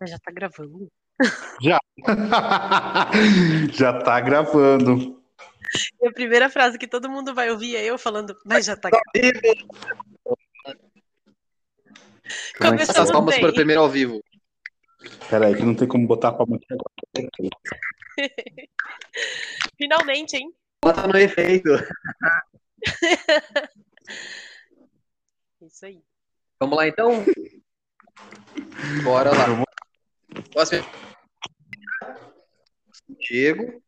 Mas já tá gravando. Já. já tá gravando. E a primeira frase que todo mundo vai ouvir é eu falando, mas já tá gravando. Essas Começamos palmas bem. para o primeiro ao vivo. Peraí, que não tem como botar a palma aqui agora. Finalmente, hein? Bota no efeito. Isso aí. Vamos lá então? Bora lá. Posso Diego.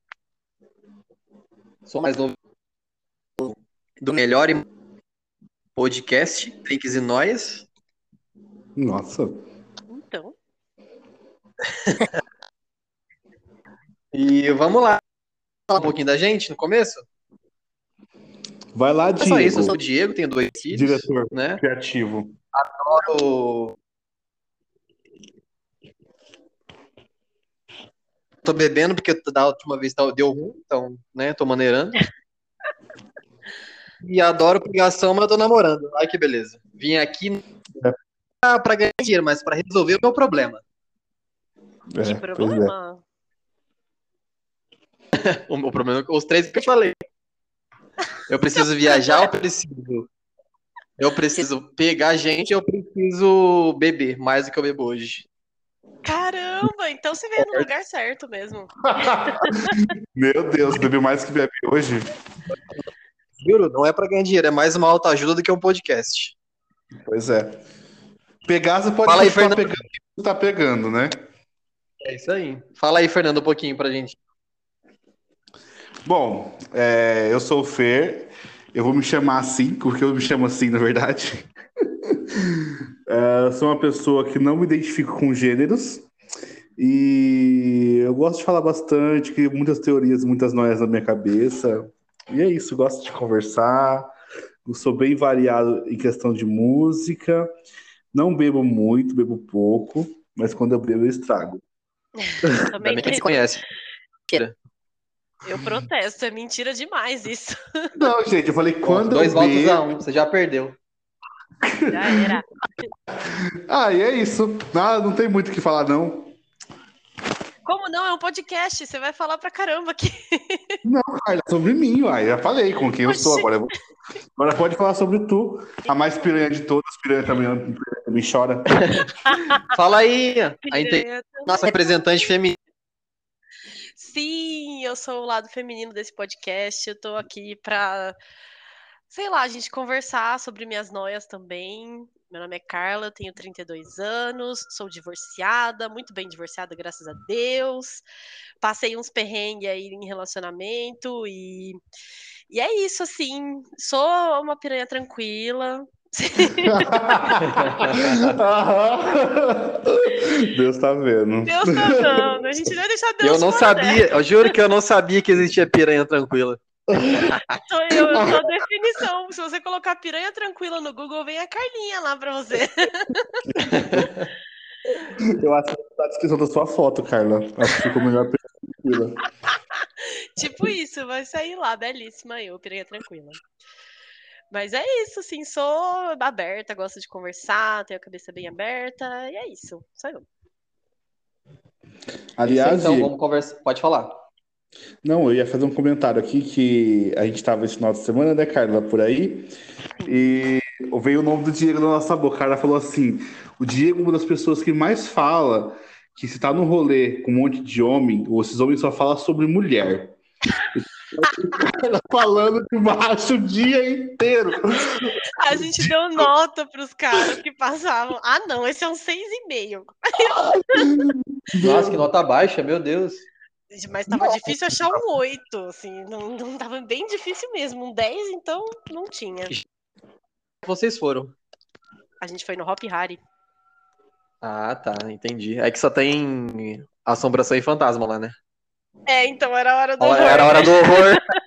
Sou mais novo do melhor podcast, Trinks e Noias. Nossa. Então, E vamos lá. Falar um pouquinho da gente no começo? Vai lá, É só isso, eu sou o Diego. Diego, tenho dois filhos, Diretor né? criativo. Adoro- Tô bebendo porque da última vez tá- deu ruim, então, né, tô maneirando. E adoro pegação, mas eu tô namorando. Ai, que beleza. Vim aqui pra, pra ganhar dinheiro, mas pra resolver o meu problema. É, que é. problema. O meu problema, os três que eu falei. Eu preciso viajar, eu preciso. Eu preciso pegar gente, eu preciso beber mais do que eu bebo hoje. Caramba, então você veio no lugar certo mesmo. Meu Deus, bebeu mais que bebe hoje. Juro, não é pra ganhar dinheiro, é mais uma autoajuda do que um podcast. Pois é. Pegar, você pode Fala aí, Fernando. pegando o que você tá pegando, né? É isso aí. Fala aí, Fernando, um pouquinho pra gente. Bom, é, eu sou o Fer. Eu vou me chamar assim, porque eu me chamo assim, na verdade. É, sou uma pessoa que não me identifico com gêneros. E eu gosto de falar bastante, crio muitas teorias, muitas noias na minha cabeça. E é isso, gosto de conversar. Eu sou bem variado em questão de música. Não bebo muito, bebo pouco, mas quando eu bebo eu estrago. Também que tem- se conhece. eu protesto, é mentira demais isso. Não, gente, eu falei quando Dois eu votos bebo. a um, você já perdeu. Já era. Ah, e é isso. Ah, não tem muito o que falar, não. Como não? É um podcast, você vai falar pra caramba aqui. Não, Carla, sobre mim, uai. Já falei com quem eu sou. Agora, eu vou- agora pode falar sobre tu. A mais piranha de todas, piranha também, piranha também chora. Fala aí, a inte- Piranha. nossa representante feminina. Sim, eu sou o lado feminino desse podcast. Eu tô aqui pra, sei lá, a gente conversar sobre minhas noias também. Meu nome é Carla, tenho 32 anos, sou divorciada, muito bem divorciada, graças a Deus. Passei uns perrengues aí em relacionamento e, e é isso, assim. Sou uma piranha tranquila. Deus tá vendo. Deus tá dando, a gente vai deixar Deus Eu não sabia, eu juro que eu não sabia que existia piranha tranquila. Sou eu, eu sou a definição. Se você colocar piranha tranquila no Google, vem a Carlinha lá pra você. Eu acho que tá a descrição da sua foto, Carla. Acho que ficou melhor tranquila. tipo isso, vai sair lá, belíssima eu, piranha tranquila. Mas é isso, assim, sou aberta, gosto de conversar, tenho a cabeça bem aberta, e é isso, sou eu. Aliás, então vamos conversar. Pode falar. Não, eu ia fazer um comentário aqui que a gente tava esse final de semana, né, Carla, por aí, e veio o nome do Diego na nossa boca. A Carla falou assim: o Diego é uma das pessoas que mais fala que se tá no rolê com um monte de homem, ou esses homens só falam sobre mulher. Ela falando de macho o dia inteiro. A gente deu nota pros caras que passavam. Ah, não, esse é um 6,5. Nossa, que nota baixa, meu Deus. Mas tava difícil achar um 8, assim, não, não tava bem difícil mesmo. Um 10, então, não tinha. Vocês foram. A gente foi no Hop Harry. Ah, tá, entendi. É que só tem assombração e fantasma lá, né? É, então era a hora do Era horror, a hora do horror.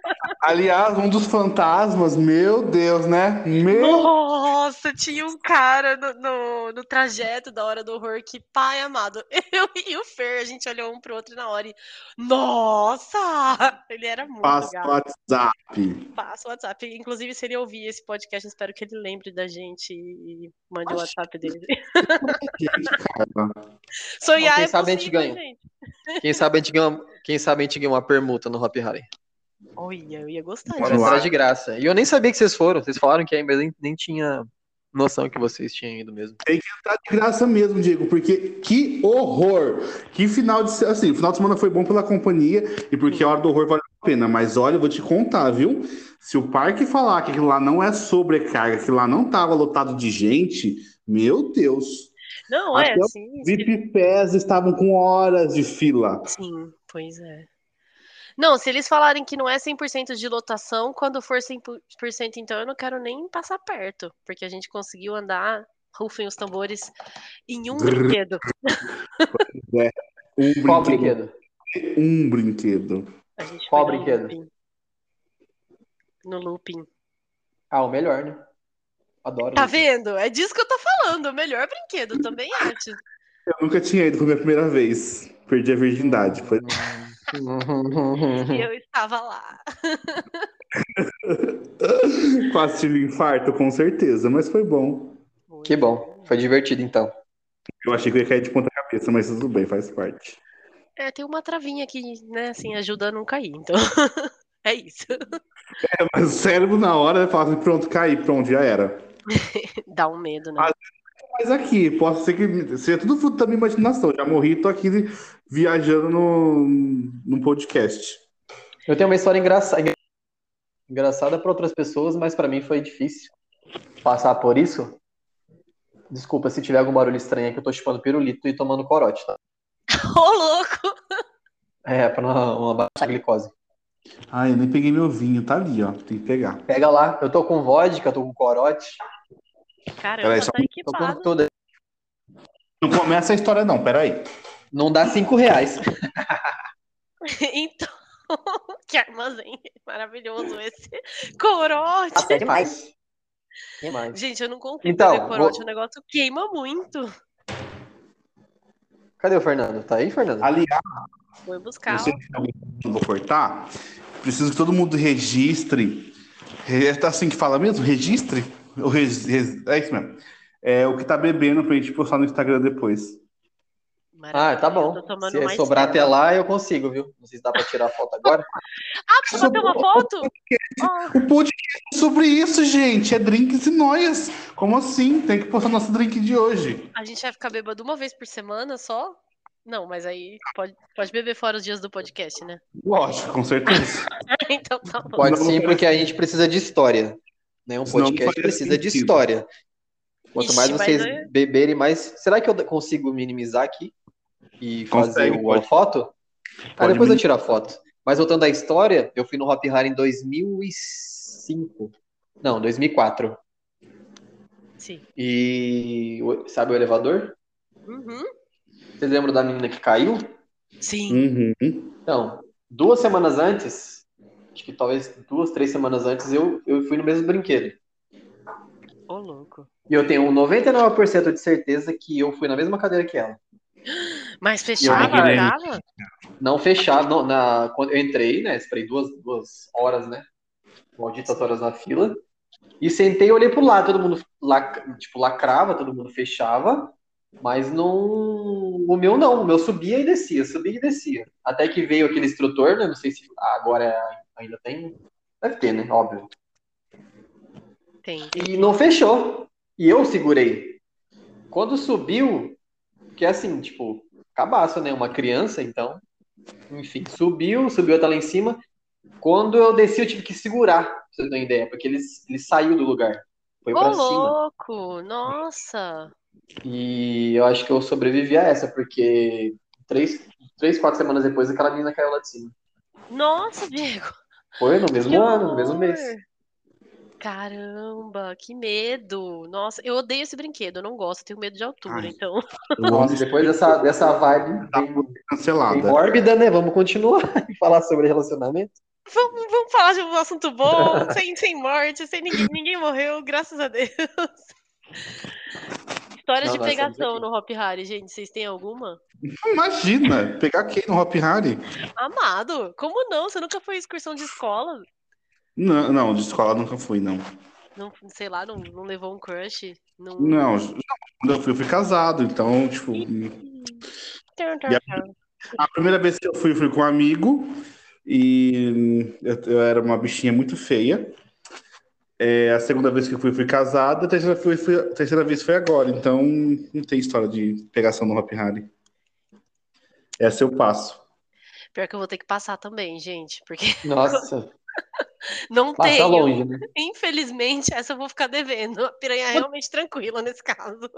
Aliás, um dos fantasmas, meu Deus, né? Meu Nossa, tinha um cara no, no, no trajeto da hora do horror que, pai amado, eu e o Fer, a gente olhou um pro outro na hora e. Nossa! Ele era muito passa o. WhatsApp. Passa o WhatsApp. Inclusive, se ele ouvir esse podcast, eu espero que ele lembre da gente e mande o WhatsApp dele. Sonhar quem é sabe a gente possível, ganha. gente. Quem sabe a gente ganha uma, quem sabe a gente ganha uma permuta no Hop Harry. Olha, eu ia gostar disso. De graça. E eu nem sabia que vocês foram. Vocês falaram que aí, mas eu nem, nem tinha noção que vocês tinham ido mesmo. Tá de graça mesmo, Diego, porque que horror! Que final de se- assim, o final de semana foi bom pela companhia e porque a hora do horror valeu a pena. Mas olha, eu vou te contar, viu? Se o parque falar que aquilo lá não é sobrecarga, que lá não tava lotado de gente, meu Deus. Não, é Até o assim. VIP Pass estavam com horas de fila. Sim, pois é. Não, se eles falarem que não é 100% de lotação, quando for 100%, então eu não quero nem passar perto, porque a gente conseguiu andar, rufem os tambores, em um brinquedo. Um Qual brinquedo. brinquedo? Um brinquedo. Qual brinquedo? looping. No looping. Ah, o melhor, né? Adoro. Tá vendo? É disso que eu tô falando. O melhor brinquedo, também acho. Eu nunca tinha ido, foi a minha primeira vez. Perdi a virgindade. Foi... E eu estava lá. Quase tive infarto, com certeza, mas foi bom. Que bom. Foi divertido então. Eu achei que eu ia cair de ponta cabeça, mas tudo bem, faz parte. É, tem uma travinha que, né, assim, ajuda a não cair, então. É isso. É, mas o cérebro na hora fala assim, pronto, caí, pronto, já era. Dá um medo, né? Ah, Mas aqui, posso ser que seja tudo fruto da minha imaginação. Já morri, tô aqui viajando no, no podcast. Eu tenho uma história engraçada, engraçada para outras pessoas, mas para mim foi difícil passar por isso. Desculpa se tiver algum barulho estranho é que eu tô chupando pirulito e tomando corote, tá? Ô, louco! É, pra não, não abaixar a glicose. Ai, eu nem peguei meu vinho, tá ali, ó. Tem que pegar. Pega lá, eu tô com vodka, tô com corote, Caramba, Peraí, só tá tô com equipado. tudo. Não começa a história, não, peraí. Não dá cinco reais. Então, que armazém maravilhoso esse. Corote! Até demais. Demais. Gente, eu não consigo Então, corote, vou- o negócio queima muito. Cadê o Fernando? Tá aí, Fernando? Aliás, Foi buscar. você não vou cortar. Preciso que todo mundo registre. É assim que fala mesmo? Registre? É isso mesmo. É o que tá bebendo pra gente postar no Instagram depois. Ah, tá bom. Se mais sobrar até lá, eu consigo, viu? Não sei se dá pra tirar foto agora. Ah, precisa bater uma foto? O podcast é sobre isso, gente. É drinks e noias. Como assim? Tem que postar nosso drink de hoje. a gente vai ficar bêbado uma vez por semana só? Não, mas aí pode, pode beber fora os dias do podcast, né? Lógico, com certeza. então tá bom. Pode sim, porque a gente precisa de história. Né? Um podcast precisa de sentido. história. Quanto Ixi, mais vocês beberem, mais. Será que eu consigo minimizar aqui? E fazer Consegue, uma foto? Ah, depois eu minim- tiro a foto. Mas voltando à história, eu fui no Hop Hari em 2005. Não, 2004. Sim. E o- sabe o elevador? Uhum. Vocês lembram da menina que caiu? Sim. Uhum. Então, duas semanas antes, acho que talvez duas, três semanas antes, eu, eu fui no mesmo brinquedo. Ô, louco. E eu tenho 99% de certeza que eu fui na mesma cadeira que ela. Mas fechava, ir. dava? Não fechado, não, na, quando eu entrei, né? Esperei duas, duas horas, né? Malditas horas na fila. E sentei e olhei pro lado, todo mundo lac, tipo, lacrava, todo mundo fechava, mas não. O meu não, o meu subia e descia, subia e descia. Até que veio aquele instrutor, né? Não sei se agora ainda tem. Deve ter, né? Óbvio. Tem. E não fechou. E eu segurei. Quando subiu, que é assim, tipo, cabaço, né? Uma criança, então. Enfim, subiu, subiu até lá em cima. Quando eu desci, eu tive que segurar, pra você ter uma ideia, porque ele, ele saiu do lugar. Foi Ô, pra cima. louco! Nossa! E eu acho que eu sobrevivi a essa, porque três, três quatro semanas depois aquela menina caiu lá de cima. Nossa, Diego! Foi no mesmo Que ano, no mesmo mês. Caramba, que medo. Nossa, eu odeio esse brinquedo, eu não gosto, eu tenho medo de altura, Ai. então. Nossa, depois dessa, dessa vibe Tá bem, bem Cancelada. mórbida, né? Vamos continuar e falar sobre relacionamento. Vamos, vamos falar de um assunto bom, sem, sem morte, sem ninguém, ninguém morreu, graças a Deus. Histórias Não, de pegação no Hop Harry, gente, vocês têm alguma? Imagina, pegar quem no Hop Harry? Amado, como não? Você nunca foi em excursão de escola? Não, não, de escola nunca fui, não. Não, sei lá, não, não levou um crush? Não... Não, quando eu fui, eu fui casado, então, tipo, E a- a primeira vez que eu fui, fui com um amigo e eu, eu era uma bichinha muito feia. É, a segunda vez que eu fui, fui casado, a terceira, foi, foi- a terceira vez foi agora, então não tem história de pegação no Hop Harry. Essa eu passo. Pior que eu vou ter que passar também, gente, porque Nossa, não passa tenho. longe, né? Infelizmente, essa eu vou ficar devendo. A piranha é realmente tranquila nesse caso.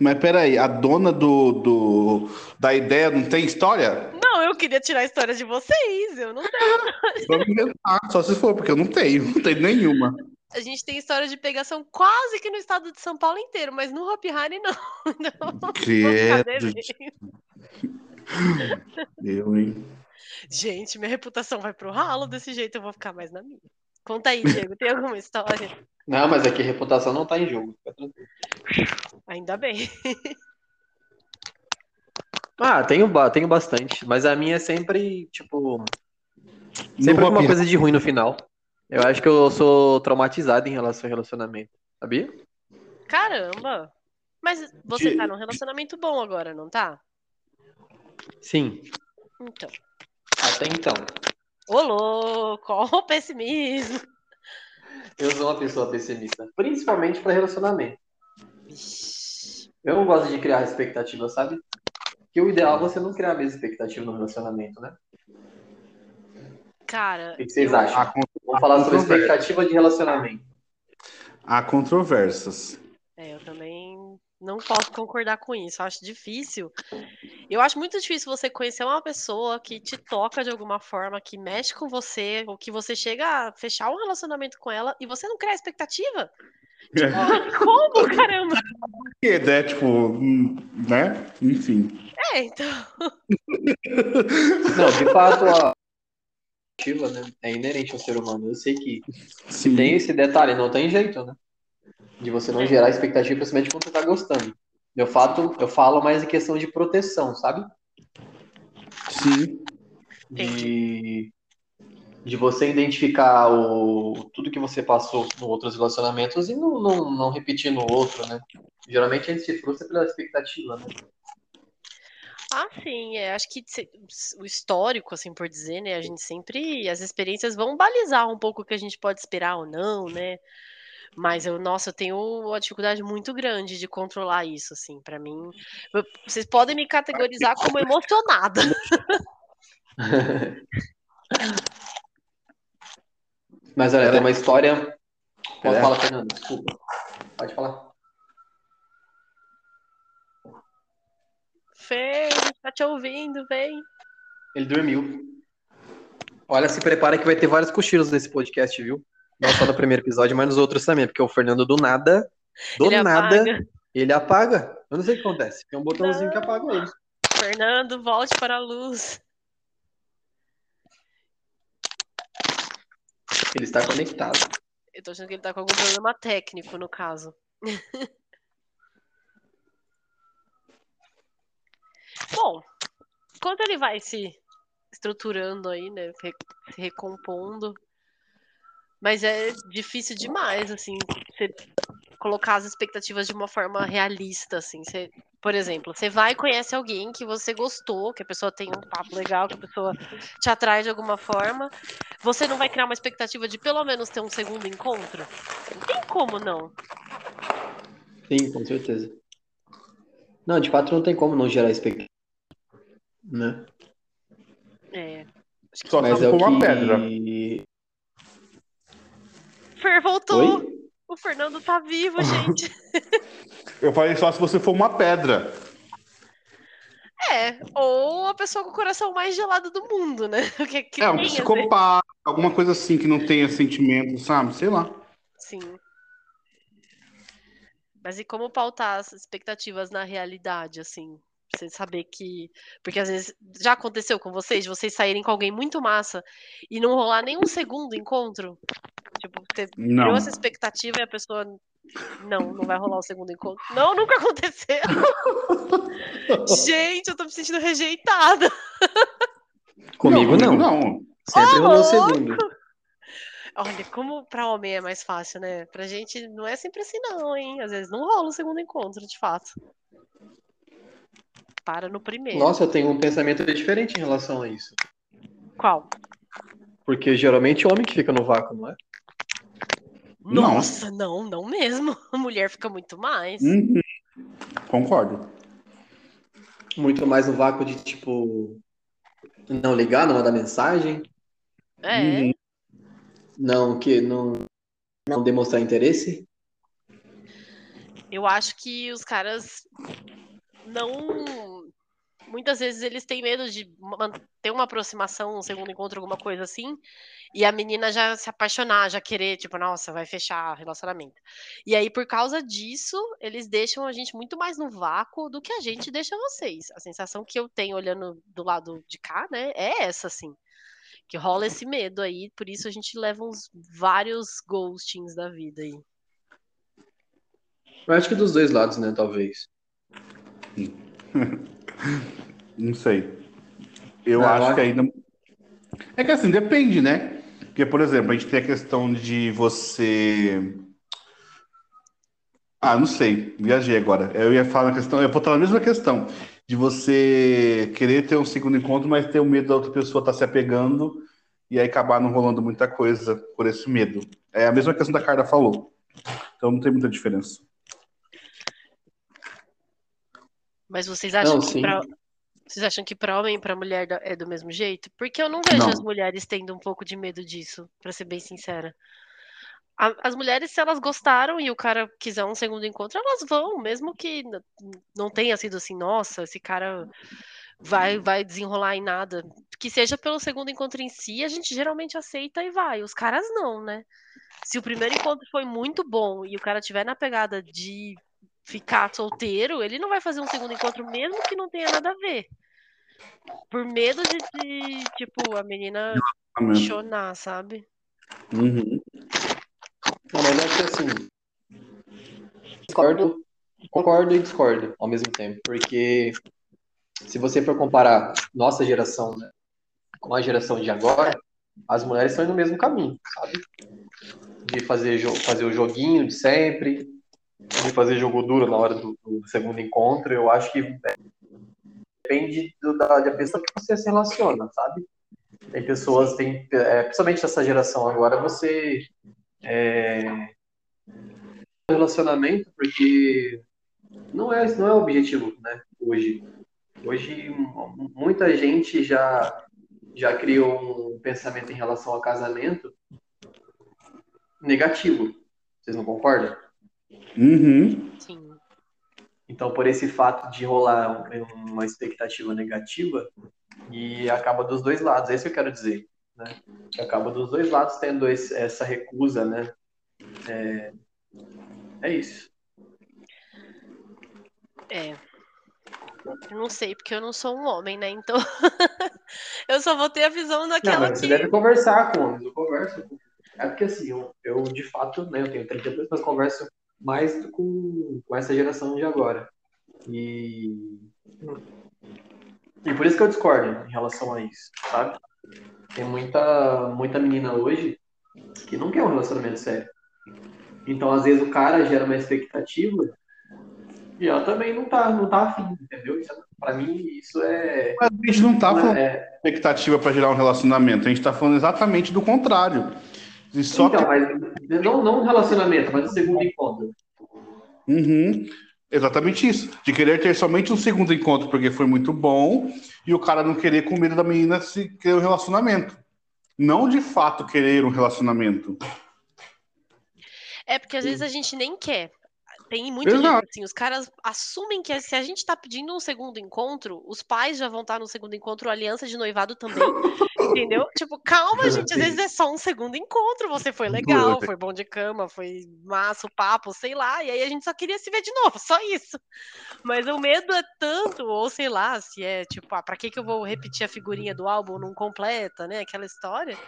Mas peraí, a dona do, do, da ideia não tem história? Não, eu queria tirar a história de vocês. Eu não Vamos inventar, só se for, porque eu não tenho, não tenho nenhuma. A gente tem história de pegação quase que no estado de São Paulo inteiro, mas no Hop Harry não. Então, vou ficar Credo, devendo. eu, hein? Gente, minha reputação vai pro ralo desse jeito, eu vou ficar mais na minha. Conta aí, Diego, tem alguma história? Não, mas aqui a reputação não tá em jogo. fica tranquilo. Ainda bem. Ah, tenho, tenho bastante, mas a minha é sempre, tipo, sempre uma coisa de ruim no final. Eu acho que eu sou traumatizado em relação ao relacionamento, sabia? Caramba! Mas você De- tá num relacionamento bom agora, não tá? Sim, Então. Até então. Ô, louco, o pessimismo. Eu sou uma pessoa pessimista, principalmente para relacionamento. Eu não gosto de criar expectativa, sabe? Que o ideal é você não criar a mesma expectativa no relacionamento, né? Cara, O que vocês eu- acham? Con- Vamos falar sobre expectativa de relacionamento. há controvérsias. É, eu também não posso concordar com isso. Eu acho difícil. Eu acho muito difícil você conhecer uma pessoa que te toca de alguma forma, que mexe com você, ou que você chega a fechar um relacionamento com ela e você não cria expectativa. Tipo, como, caramba? Porque, né, tipo, hum, né? Enfim. É, então. Não, de fato, a expectativa né, é inerente ao ser humano. Eu sei que Sim. tem esse detalhe, não tem jeito, né? De você não gerar expectativa principalmente quando você tá gostando. Eu, fato, eu falo mais em questão de proteção, sabe? Sim. De, de você identificar o, tudo que você passou em outros relacionamentos e não, não, não repetir no outro, né? Geralmente a gente se frustra pela expectativa, né? Ah, sim, é, acho que o histórico, assim por dizer, né? A gente sempre. As experiências vão balizar um pouco o que a gente pode esperar ou não, né? Mas eu, nossa, eu tenho uma dificuldade muito grande de controlar isso, assim, pra mim. eu- Vocês podem me categorizar como emocionada. Mas olha, tem uma história. Posso É. falar, Fernando? Desculpa. Pode falar. Fê, tá te ouvindo, vem. Ele dormiu. Olha, se prepara que vai ter vários cochilos nesse podcast, viu? Não só no primeiro episódio, mas nos outros também, porque o Fernando do nada, do Ele nada, apaga. ele apaga. Eu não sei o que acontece. Tem um botãozinho que apaga ele. Fernando, volte para a luz. Ele está conectado. Eu tô achando que ele tá com algum problema técnico, no caso. Bom, enquanto ele vai se estruturando aí, né? Se recompondo. Mas é difícil demais, assim, você colocar as expectativas de uma forma realista, assim. Você, por exemplo, você vai e conhece alguém que você gostou, que a pessoa tem um papo legal, que a pessoa te atrai de alguma forma. Você não vai criar uma expectativa de pelo menos ter um segundo encontro? Não tem como não. Sim, com certeza. Não, de fato não tem como não gerar expectativa. Né? É. Só Mas é uma que. pedra. Fer voltou! Oi? O Fernando tá vivo, gente. Eu falei só se você for uma pedra. É, ou a pessoa com o coração mais gelado do mundo, né? Que, que É um psicopata, Alguma coisa assim que não tenha sentimento, sabe? Sei lá. Sim. Mas e como pautar as expectativas na realidade, assim? Pra você saber que. Porque às vezes já aconteceu com vocês, vocês saírem com alguém muito massa e não rolar nem um segundo encontro? Tipo, você Não. criou essa expectativa e a pessoa. Não, não vai rolar o segundo encontro. Não, nunca aconteceu. Gente, eu tô me sentindo rejeitada. Comigo não. Não. Sempre Ô, rolou o segundo. Olha, como pra homem é mais fácil, né? Pra gente não é sempre assim, não, hein? Às vezes não rola o segundo encontro, de fato. Para no primeiro. Nossa, eu tenho um pensamento diferente em relação a isso. Qual? Porque geralmente é homem que fica no vácuo, não é? Não. Nossa, não, não mesmo. A mulher fica muito mais. Uhum. Concordo. Muito mais no vácuo de tipo. Não ligar, não mandar mensagem, É, Uhum. não que não, não demonstrar interesse. eu acho que os caras não. Muitas vezes eles têm medo de ter uma aproximação, um segundo encontro, alguma coisa assim, e a menina já se apaixonar, já querer, tipo, nossa, vai fechar relacionamento. E aí, por causa disso, eles deixam a gente muito mais no vácuo do que a gente deixa vocês. A sensação que eu tenho olhando do lado de cá, né, é essa, assim. Que rola esse medo aí, por isso a gente leva uns vários ghostings da vida aí. Eu acho que dos dois lados, né? Talvez. Não sei. Eu Não, acho eu que ainda. É que assim, depende, né? Porque, por exemplo, a gente tem a questão de você. Ah, não sei, viajei agora. Eu ia falar na questão, eu vou estar na mesma questão, de você querer ter um segundo encontro, mas ter o medo da outra pessoa estar se apegando e aí acabar não rolando muita coisa por esse medo. É a mesma questão da Carla falou. Então não tem muita diferença. Mas vocês acham Não, que pra, vocês acham que para homem e para mulher é do mesmo jeito? Porque eu não vejo Não. as mulheres tendo um pouco de medo disso, pra ser bem sincera. As mulheres, se elas gostaram e o cara quiser um segundo encontro, elas vão, mesmo que não tenha sido assim, nossa, esse cara vai vai desenrolar em nada. Que seja pelo segundo encontro em si, a gente geralmente aceita e vai. Os caras não, né? Se o primeiro encontro foi muito bom e o cara tiver na pegada de ficar solteiro, ele não vai fazer um segundo encontro mesmo que não tenha nada a ver. Por medo de, de, tipo, a menina chonar, sabe? Uhum. Não, mas acho que assim. Discordo, concordo e discordo ao mesmo tempo. Porque se você for comparar nossa geração né, com a geração de agora, as mulheres estão no mesmo caminho, sabe? De fazer, fazer o joguinho de sempre, de fazer jogo duro na hora do, do segundo encontro. Eu acho que é, depende do- da, da pessoa que você se relaciona, sabe? Tem pessoas, tem, é, principalmente nessa geração agora, você é, relacionamento porque não é não é o objetivo né hoje hoje muita gente já já criou um pensamento em relação ao casamento negativo vocês não concordam Uhum. Sim. então por esse fato de rolar um- uma expectativa negativa e acaba dos dois lados é isso que eu quero dizer né que acaba dos dois lados tendo esse- essa recusa né é, é isso É. Eu não sei, porque eu não sou um homem, né? Então eu só vou ter a visão Não, daquela mas você que. deve conversar com homens, eu converso. com- É porque assim, eu, eu de fato, né, eu tenho 32, mas converso mais com, com essa geração de agora. E, e por isso que eu discordo em relação a isso, sabe? Tem muita, muita menina hoje que não quer um relacionamento sério. Então, às vezes, o cara gera uma expectativa e ela também não tá, não tá afim, entendeu? Isso, é- pra mim, isso é. Mas a gente não tá falando é expectativa para gerar um relacionamento, a gente tá falando exatamente do contrário. E só então, mas não, não um relacionamento, mas um segundo encontro. Uhum. Exatamente isso. De querer ter somente um segundo encontro porque foi muito bom e o cara não querer com medo da menina se querer um relacionamento. Não de fato querer um relacionamento. É porque às vezes a gente nem quer. Tem muito Exato. assim, os caras assumem que se a gente tá pedindo um segundo encontro, os pais já vão estar no segundo encontro, a aliança de noivado também. Entendeu? Tipo, calma, gente. Às vezes é só um segundo encontro. Você foi legal, foi bom de cama, foi massa o papo, sei lá. E aí a gente só queria se ver de novo, só isso. Mas o medo é tanto, ou sei lá, se é tipo, ah, pra que, que eu vou repetir a figurinha do álbum não completa, né? Aquela história.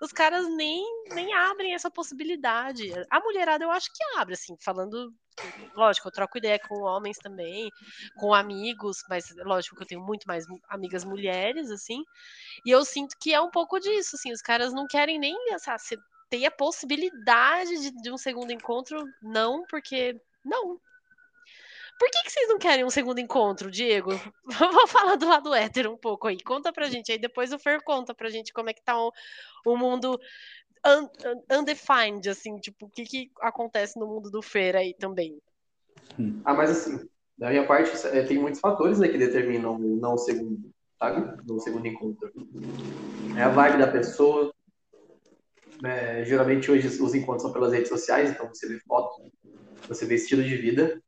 Os caras nem, nem abrem essa possibilidade. A mulherada eu acho que abre, assim, falando lógico, eu troco ideia com homens também, com amigos, mas lógico que eu tenho muito mais amigas mulheres, assim, e eu sinto que é um pouco disso, assim, os caras não querem nem se ter a possibilidade de, de, um segundo encontro, não, porque não. Por que, que vocês não querem um segundo encontro, Diego? Vou falar do lado hétero um pouco aí. Conta pra gente. Aí depois o Fer conta pra gente como é que tá o, o mundo un, undefined, assim, tipo, o que, que acontece no mundo do Fer aí também? Ah, mas assim, da minha parte, é, tem muitos fatores né, que determinam o não segundo, sabe? No segundo encontro. É a vibe da pessoa. É, geralmente hoje os encontros são pelas redes sociais, então você vê foto, você vê estilo de vida,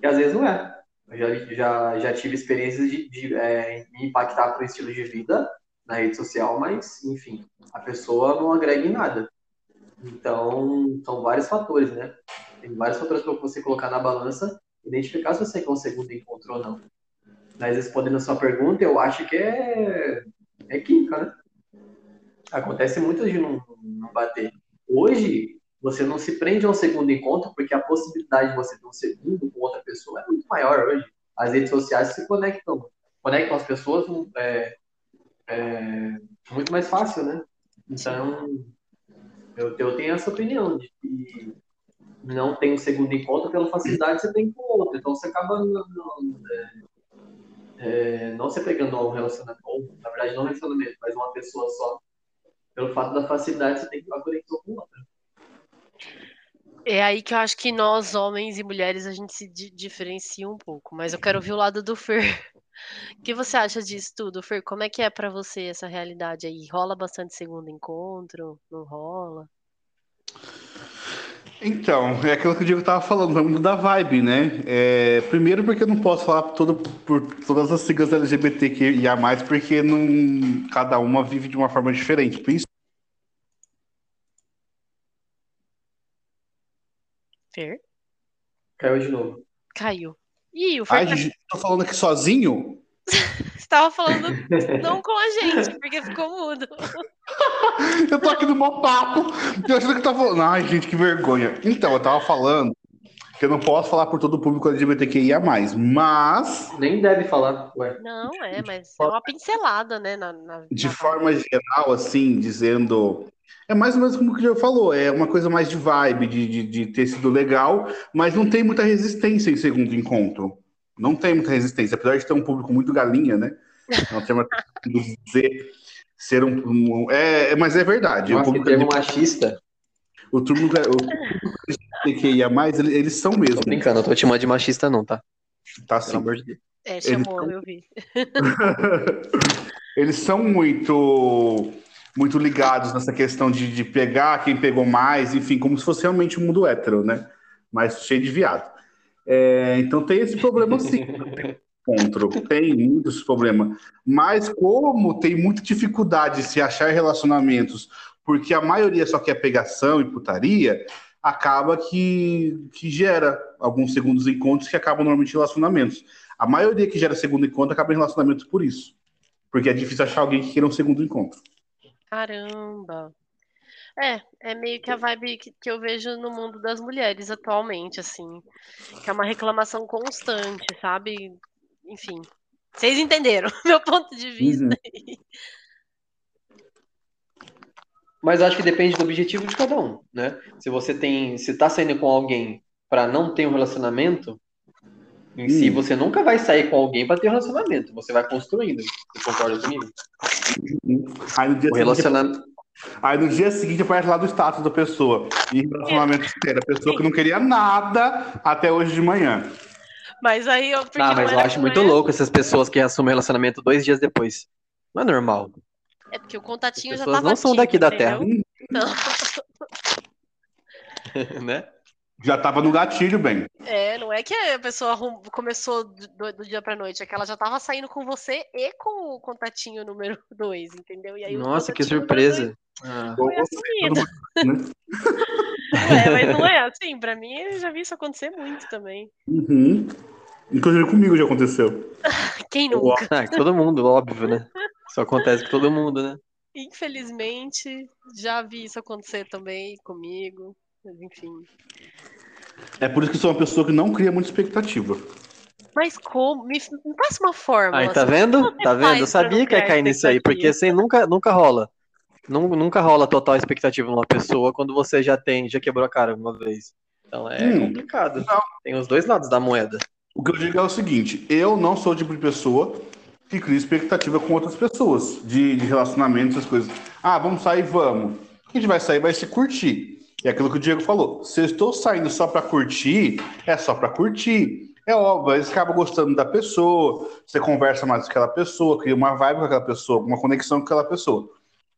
e às vezes não é. Eu já, já, já tive experiências de, de é, me impactar por estilo de vida na rede social, mas, enfim, a pessoa não agrega em nada. Então, são vários fatores, né? Tem vários fatores para você colocar na balança, identificar se você quer um encontro ou não. Mas respondendo a sua pergunta, eu acho que é, é química, né? Acontece muito de não, não bater. Hoje, você não se prende a um segundo encontro, porque a possibilidade de você ter um segundo com outra pessoa é muito maior hoje. As redes sociais se conectam, conectam as pessoas é, é muito mais fácil, né? Então, eu, eu tenho essa opinião de que não tem um segundo encontro pela facilidade você tem com o outro. Então, você acaba não, não, é, é, não se pegando um relacionamento, ou, na verdade, não um relacionamento, mas uma pessoa só. Pelo fato da facilidade, você tem que uma conexão com outra. É aí que eu acho que nós, homens e mulheres, a gente se di diferencia um pouco. Mas eu quero ouvir o lado do Fer. O que você acha disso tudo, Fer? Como é que é para você essa realidade aí? Rola bastante segundo encontro? Não rola? Então, é aquilo que o Diego tava falando, vamos da vibe, né? É, primeiro porque eu não posso falar por, todo, por todas as siglas LGBTQIA+, porque não, cada uma vive de uma forma diferente. Fer? Caiu de novo. Caiu. Ih, o Fer Ai, tá... tô falando aqui sozinho? Estava falando não com a gente, porque ficou mudo. eu tô aqui no meu papo. Eu achando que tava falando. Ai, gente, que vergonha. Então, eu tava falando que eu não posso falar por todo o público LGBTQIA, mas. Nem deve falar, ué. Não, é, mas é uma pincelada, né? Na, na de na forma geral, assim, dizendo. É mais ou menos como o que já falou, é uma coisa mais de vibe, de, de, de ter sido legal, mas não tem muita resistência em segundo encontro. Não tem muita resistência, apesar de ter um público muito galinha, né? Não tem uma dizer ser um, um, é, mas é verdade. Nossa, o termo machista. O turno que ia mais, eles, eles são mesmo. Tô brincando, eu tô te chamando de machista não, tá? Tá sim. Pelo amor de Deus. É, chamou, eles... eu vi. eles são muito muito ligados nessa questão de, de pegar quem pegou mais, enfim, como se fosse realmente um mundo hétero, né? Mas cheio de viado. É, então tem esse problema sim. encontro, tem muitos problemas. Mas como tem muita dificuldade de se achar relacionamentos, porque a maioria só quer pegação e putaria, acaba que, que gera alguns segundos encontros que acabam normalmente em relacionamentos. A maioria que gera segundo encontro acaba em relacionamentos por isso. Porque é difícil achar alguém que queira um segundo encontro. Caramba. É, é meio que a vibe que, que eu vejo no mundo das mulheres atualmente, assim. Que é uma reclamação constante, sabe? Enfim. Vocês entenderam meu ponto de vista. Uhum. Mas acho que depende do objetivo de cada um, né? Se você tem, se tá saindo com alguém para não ter um relacionamento, em hum. si você nunca vai sair com alguém para ter um relacionamento, você vai construindo. Você concorda comigo? Aí no dia o relacionamento Aí no dia seguinte aparece lá do status da pessoa. E relacionamento inteiro. A pessoa que não queria nada até hoje de manhã. Mas aí eu. Ah, mas eu acho muito louco essas pessoas que assumem relacionamento dois dias depois. Não é normal. É porque o contatinho As já tava. não são daqui da Terra. Não. né? Já tava no gatilho, bem. É, não é que a pessoa arrum- começou do, do dia pra noite, é que ela já tava saindo com você e com o contatinho número 2, entendeu? E aí Nossa, que surpresa. Ah, dois Foi assumido. Né? Ué, mas não é assim, pra mim eu já vi isso acontecer muito também. Uhum. Inclusive comigo já aconteceu. Quem nunca? Ah, todo mundo, óbvio, né? Isso acontece com todo mundo, né? Infelizmente, já vi isso acontecer também comigo. Mas enfim. É por isso que sou uma pessoa que não cria muita expectativa. Mas como? Me, me passa uma fórmula. Aí, tá assim, vendo? Tá vendo? Eu sabia não que ia cair nisso aí, porque assim, nunca, nunca rola. Nun- Nunca rola total expectativa numa pessoa quando você já tem, já quebrou a cara uma vez. Então é Hum, complicado. Tem os dois lados da moeda. O que eu digo é o seguinte: eu não sou o tipo de pessoa que cria expectativa com outras pessoas, de, de relacionamento, essas coisas. Ah, vamos sair, vamos. A gente vai sair, vai se curtir. É aquilo que o Diego falou. Se eu estou saindo só pra curtir, é só pra curtir. É óbvio, aí você acaba gostando da pessoa, você conversa mais com aquela pessoa, cria uma vibe com aquela pessoa, uma conexão com aquela pessoa.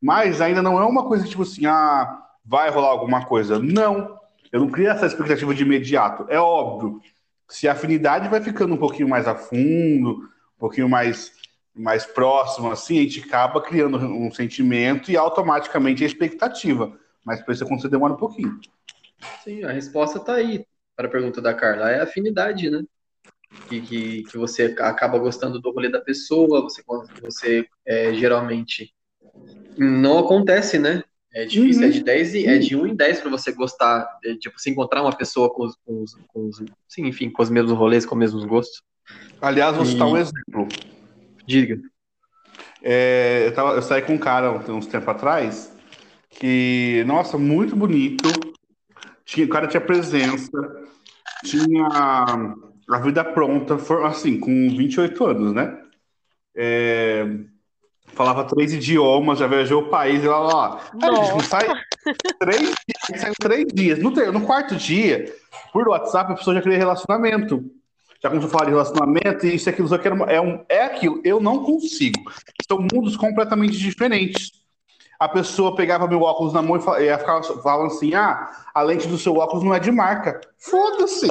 Mas ainda não é uma coisa tipo assim, ah, vai rolar alguma coisa. Não. Eu não crio essa expectativa de imediato. É óbvio. Se a afinidade vai ficando um pouquinho mais a fundo, um pouquinho mais, mais próximo, assim, a gente acaba criando um sentimento e automaticamente a expectativa. Mas para isso acontecer demora um pouquinho. Sim, a resposta tá aí para a pergunta da Carla. É afinidade, né? Que, que, que você acaba gostando do rolê da pessoa, você, você é, geralmente não acontece, né? É difícil, Uhum. é de 10 e, é de 1 em 10 para você gostar, é, tipo, se encontrar uma pessoa com os, com os, com os- sim, enfim, com os mesmos rolês, com os mesmos gostos. Aliás, vou citar E- um exemplo. Diga. É, eu, tava- eu saí com um cara uns tempo atrás que, nossa, muito bonito. Tinha, o cara tinha presença, tinha a vida pronta, for- assim, com 28 anos, né? É, falava três idiomas, já viajou o país e lá, lá, lá. Aí, a gente não sai três dias, saiu três dias. No, no quarto dia, por WhatsApp, a pessoa já queria relacionamento. Já começou a falar de relacionamento e isso, aquilo, era uma- é, um, é aquilo. Eu não consigo. São mundos completamente diferentes. A pessoa pegava meu óculos na mão e e ficava falando assim: ah, a lente do seu óculos não é de marca. Foda-se!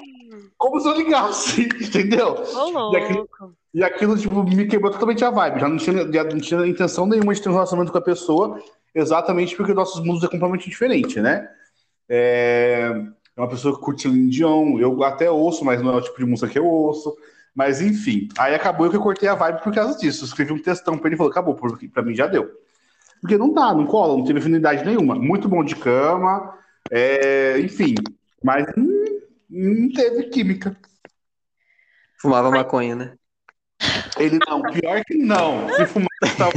Como se eu ligasse, entendeu? Ô, E aquilo-. E aquilo, tipo, me quebrou totalmente a vibe. Já não tinha, já não tinha intenção nenhuma de ter um relacionamento com a pessoa, exatamente porque nossos mundos é completamente diferente, né? É, é uma pessoa que curte Celine Dion, eu até ouço, mas não é o tipo de música que eu ouço. Mas enfim, aí acabou que eu cortei a vibe por causa disso. Eu escrevi um textão pra ele e falou: acabou, porque pra mim já deu. Porque não dá, não cola, não teve afinidade nenhuma. Muito bom de cama, é, enfim, mas hum, não teve química. Fumava maconha, né? Ele não, pior que não. Se fumar, tá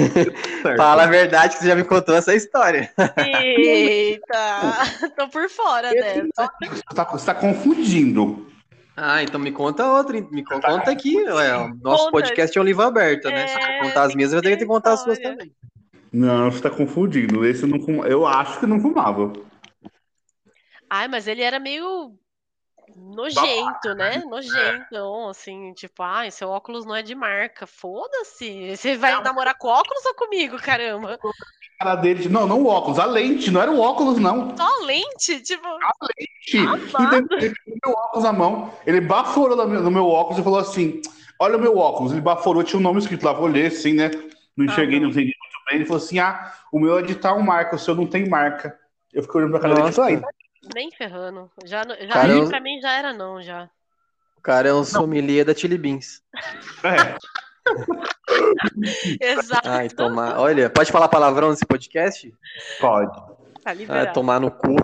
certo. Fala a verdade que você já me contou essa história. Eita, tô por fora dessa. Você tá, você tá confundindo. Ah, então me conta outra, me con- conta aqui. Ué, o nosso Conta. podcast é um livro aberto, né? Se É, eu contar as minhas, eu vou ter que contar as suas também. Não, você tá confundindo. Esse eu não. Eu acho que não fumava. Ai, mas ele era meio nojento, né? Nojentão, assim, tipo, ai, seu óculos não é de marca. Foda-se. Você vai namorar com óculos ou comigo, caramba? A cara dele, não, não o óculos, a lente, não era o óculos, não. Só lente, tipo, Entendeu? Ele pegou meu óculos na mão, ele baforou no meu, óculos e falou assim: Olha o meu óculos. Ele baforou, tinha um nome escrito lá, vou ler assim, né? Não enxerguei, Ah, não entendi muito. Ele falou assim: Ah, o meu é de tal marca, o seu não tem marca. Eu fiquei olhando pra cara dele e falei: nem ferrando. Já, já Cara, eu- pra mim já era não, já. O cara é um sommelier da Chili Beans. É, Exato, Ai, tomar. Olha, pode falar palavrão nesse podcast? pode. tá Ah, tomar no cu.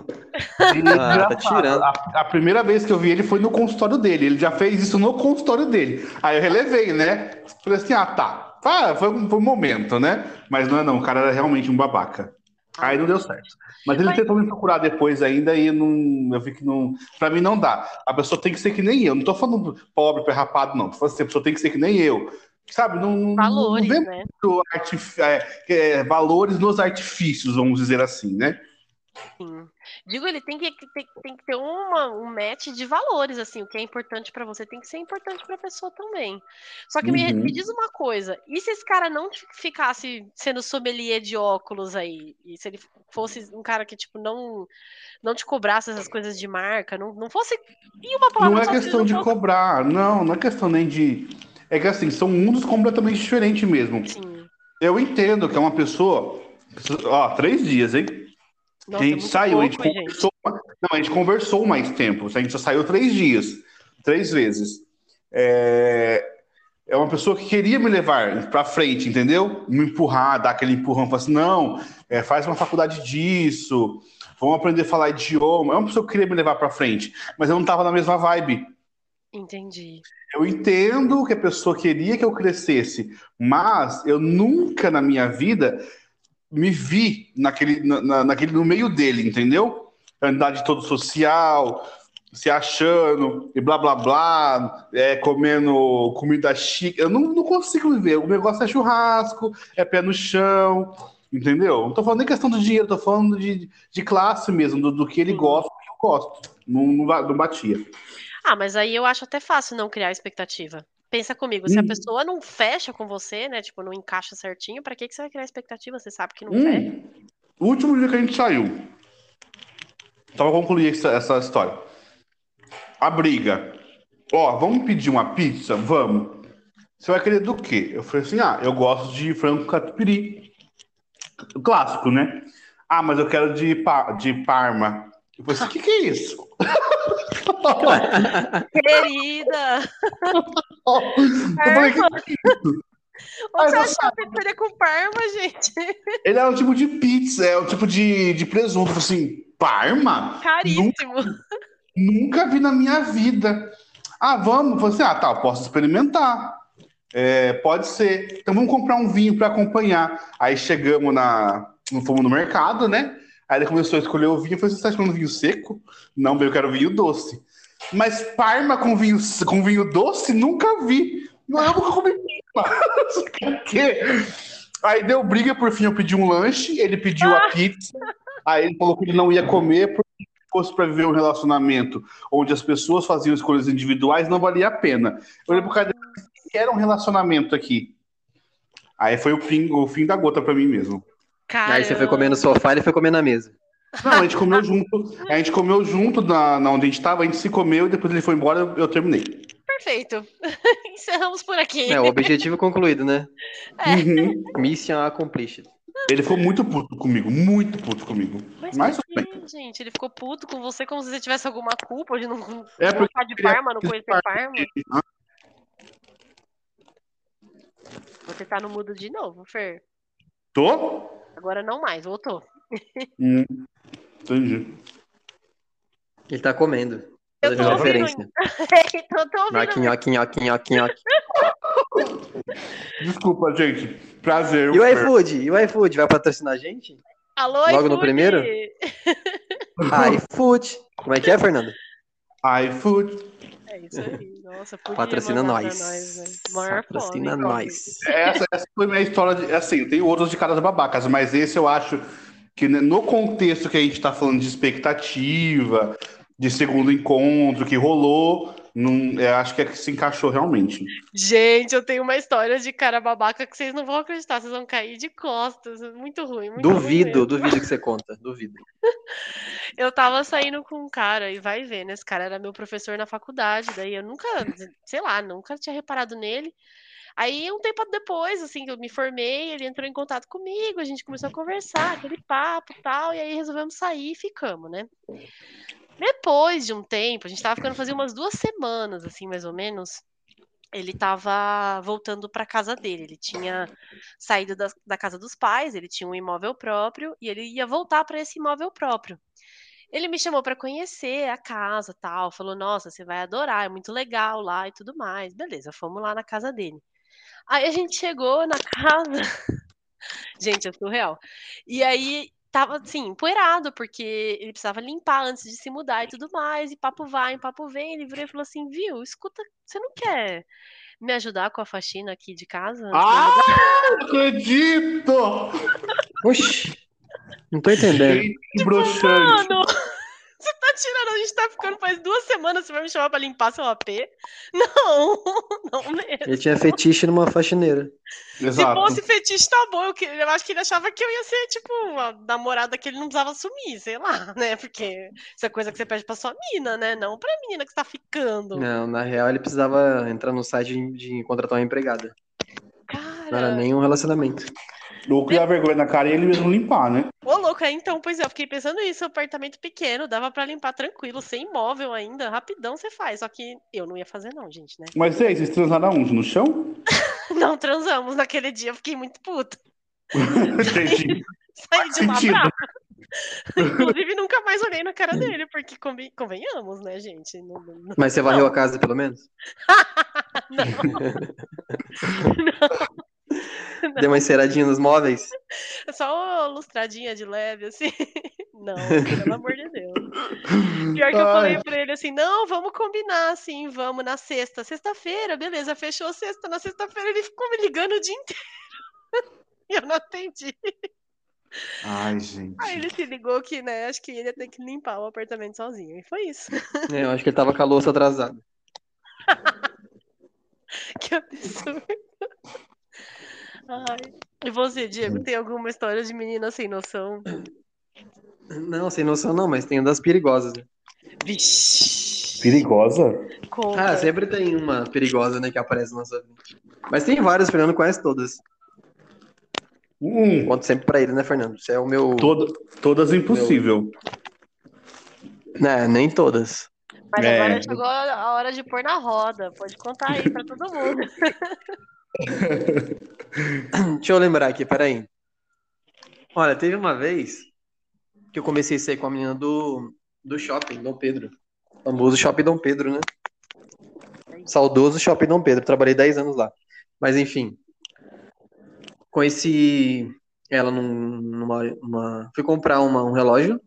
Ah, tá tirando. A, a primeira vez que eu vi ele foi no consultório dele. Ele já fez isso no consultório dele. Aí eu relevei, né? Falei assim: ah, tá. Ah, foi, um, foi um momento, né? Mas não é não, o cara era realmente um babaca. Aí não deu certo. Mas ele Mas- tentou me procurar depois ainda e não, eu vi que não. Pra mim não dá. A pessoa tem que ser que nem eu. Não tô falando pobre, perrapado, não. Tô falando assim, a pessoa tem que ser que nem eu. Sabe? Não, Valores, não né? muito artif- é, é, valores nos artifícios, vamos dizer assim, né? Sim. Digo, ele tem que, tem, tem que ter uma, um match de valores, assim, o que é importante pra você tem que ser importante pra pessoa também. Só que me, Uhum. me diz uma coisa, e se esse cara não fi- ficasse sendo sommelier de óculos aí? E se ele fosse um cara que, tipo, não, não te cobrasse essas coisas de marca, não, não fosse. E uma palavra Não é questão de fosse- cobrar, não, não é questão nem de. É que assim, são mundos completamente diferentes mesmo. Sim. Eu entendo que é uma pessoa. Ó, três dias, hein? Nossa, a é gente muito saiu, a gente pouco, gente. conversou. Não, a gente conversou mais tempo. A gente só saiu três dias. Três vezes. É, é uma pessoa que queria me levar pra frente, entendeu? Me empurrar, dar aquele empurrão, falar assim, não, é, faz uma faculdade disso, vamos aprender a falar idioma. É uma pessoa que queria me levar pra frente, mas eu não tava na mesma vibe. Entendi. Eu entendo que a pessoa queria que eu crescesse, mas eu nunca na minha vida me vi naquele, na- na- naquele no meio dele, entendeu? Andar de todo social, se achando e blá blá blá, é, comendo comida chique. Eu não, não consigo viver. O negócio é churrasco, é pé no chão, entendeu? Não tô falando nem questão do dinheiro, tô falando de, de classe mesmo, do, do que ele gosta, do que eu gosto. Não, não, não batia. Ah, mas aí eu acho até fácil não criar expectativa. Pensa comigo, se a Hum. pessoa não fecha com você, né? Tipo, não encaixa certinho, pra que, que você vai criar expectativa? Você sabe que não fecha. Hum, o último dia que a gente saiu. Só pra concluir essa, essa história. A briga. Ó, vamos pedir uma pizza? Vamos. Você vai querer do quê? Eu falei assim: ah, eu gosto de frango catupiry. O clássico, né? Ah, mas eu quero de, pa- de Parma. Eu falei assim: o que, que é isso? Querida! eu falei, que que você eu achou a pizzaria com Parma, gente? Ele é um tipo de pizza, é um tipo de, de presunto. Eu assim: Parma? Caríssimo. Nunca vi na minha vida. Ah, vamos? Eu falei assim, ah, tá, eu posso experimentar. É, pode ser. Então vamos comprar um vinho para acompanhar. Aí chegamos na. Fomos no mercado, né? Aí ele começou a escolher o vinho. Eu falei, você está escolhendo vinho seco? Não, eu quero vinho doce. Mas Parma com vinho, com vinho doce? Nunca vi. Não, eu nunca comi Parma. O quê? Aí deu briga, por fim eu pedi um lanche, ele pediu a pizza. Aí ele falou que ele não ia comer porque se fosse para viver um relacionamento onde as pessoas faziam escolhas individuais, não valia a pena. Eu olhei pro cara dele, que era um relacionamento aqui. Aí foi o fim, o fim da gota para mim mesmo. Cara, Aí você foi comer no sofá e ele foi comer na mesa. Não, a gente comeu junto. A gente comeu junto na, na onde a gente tava, a gente se comeu e depois ele foi embora, eu, eu terminei. Perfeito. Encerramos por aqui. É, o objetivo concluído, né? Uhum. Mission accomplished. Ele ficou muito puto comigo, muito puto comigo. Mas, Mas quê, gente? Ele ficou puto com você como se você tivesse alguma culpa de não É porque gostar de Parma, não conhecer Parma. Parma. Você tá no mudo de novo, Fer. Tô? Agora não mais, voltou. Hum, entendi. Ele tá comendo. Eu tô referência. então tô ouvindo. Nhoque, nhoque, nhoque, nhoque, nhoque. Desculpa, gente. Prazer. E o iFood? E o iFood vai patrocinar a gente? Alô, Logo no iFood? primeiro? iFood. Como é que é, Fernando? iFood. É isso aí. Nossa, podia Patrocina nós. nós, né? Maior Patrocina fome, nós. Essa, essa foi minha história de. Assim, tem outros de caras babacas, mas esse eu acho que né, no contexto que a gente tá falando de expectativa, de segundo encontro que rolou, não, eu acho que é que se encaixou realmente. Gente, eu tenho uma história de cara babaca que vocês não vão acreditar, vocês vão cair de costas. Muito ruim, muito ruim Duvido, mesmo. duvido que você conta. Duvido. Eu tava saindo com um cara, e vai ver, né? Esse cara era meu professor na faculdade, daí eu nunca, sei lá, nunca tinha reparado nele. Aí, um tempo depois, assim, que eu me formei, ele entrou em contato comigo, a gente começou a conversar, aquele papo e tal, e aí resolvemos sair e ficamos, né? Depois de um tempo, a gente tava ficando fazia umas duas semanas, assim, mais ou menos. Ele tava voltando pra casa dele. Ele tinha saído da, da casa dos pais, ele tinha um imóvel próprio e ele ia voltar para esse imóvel próprio. Ele me chamou para conhecer a casa, tal, falou: "Nossa, você vai adorar, é muito legal lá e tudo mais". Beleza, fomos lá na casa dele. Aí a gente chegou na casa. gente, é surreal. E aí tava assim, empoeirado, porque ele precisava limpar antes de se mudar e tudo mais, e papo vai, papo vem, ele virou e falou assim: "Viu? Escuta, você não quer me ajudar com a faxina aqui de casa?" Ah, mudar?" não acredito! Oxi. Não tô entendendo. Que broxante. Mano, ficando faz duas semanas, você vai me chamar pra limpar seu AP? Não, não mesmo. Ele tinha fetiche numa faxineira. Se Exato. fosse fetiche, tá bom. Eu, eu acho que ele achava que eu ia ser, tipo, uma namorada que ele não precisava assumir, sei lá, né? Porque isso é coisa que você pede pra sua mina, né? Não pra menina que você tá ficando. Não, na real ele precisava entrar no site de, de contratar uma empregada. Não era Cara, nem um relacionamento. Ou criar vergonha na cara e ele mesmo limpar, né? ô louco, é, então, pois é, eu fiquei pensando nisso, apartamento pequeno, dava pra limpar tranquilo, sem imóvel ainda, rapidão você faz, só que eu não ia fazer não, gente, né? Mas e aí, vocês transaram onde? No chão? Não transamos naquele dia, eu fiquei muito puta. Entendi. Saí de lá brava. Inclusive, nunca mais olhei na cara dele, porque conven- convenhamos, né, gente? Não- não- não- Mas você varreu a casa pelo menos? Deu uma enceiradinha nos móveis? Só lustradinha de leve, assim. Não, pelo amor de Deus. Pior que eu falei Ai. pra ele assim, não, vamos combinar, assim, vamos na sexta. Sexta-feira, beleza, fechou sexta. Na sexta-feira ele ficou me ligando o dia inteiro. E eu não atendi. Ai, gente. Aí ele se ligou que, né, acho que ele ia ter que limpar o apartamento sozinho. E foi isso. É, eu acho que ele tava com a louça atrasada. Que absurdo. Ai. E você, Diego, tem alguma história de menina sem noção? Não, sem noção não, mas tem das perigosas. né? Vixe. Perigosa? Conta. Ah, sempre tem uma perigosa, né, que aparece na nossa vida. Mas tem várias, o Fernando conhece todas. Hum, Conto sempre pra ele, né, Fernando? Você é o meu. toda, todas impossível. Né, nem todas. Mas É. agora chegou a hora de pôr na roda. Pode contar aí pra todo mundo. Deixa eu lembrar aqui, peraí. Olha, teve uma vez que eu comecei a sair com a menina do, do shopping, Dom Pedro. O famoso shopping Dom Pedro, né? Saudoso shopping Dom Pedro. Trabalhei 10 anos lá. Mas enfim. Conheci ela num- numa, numa- Fui comprar uma- um relógio.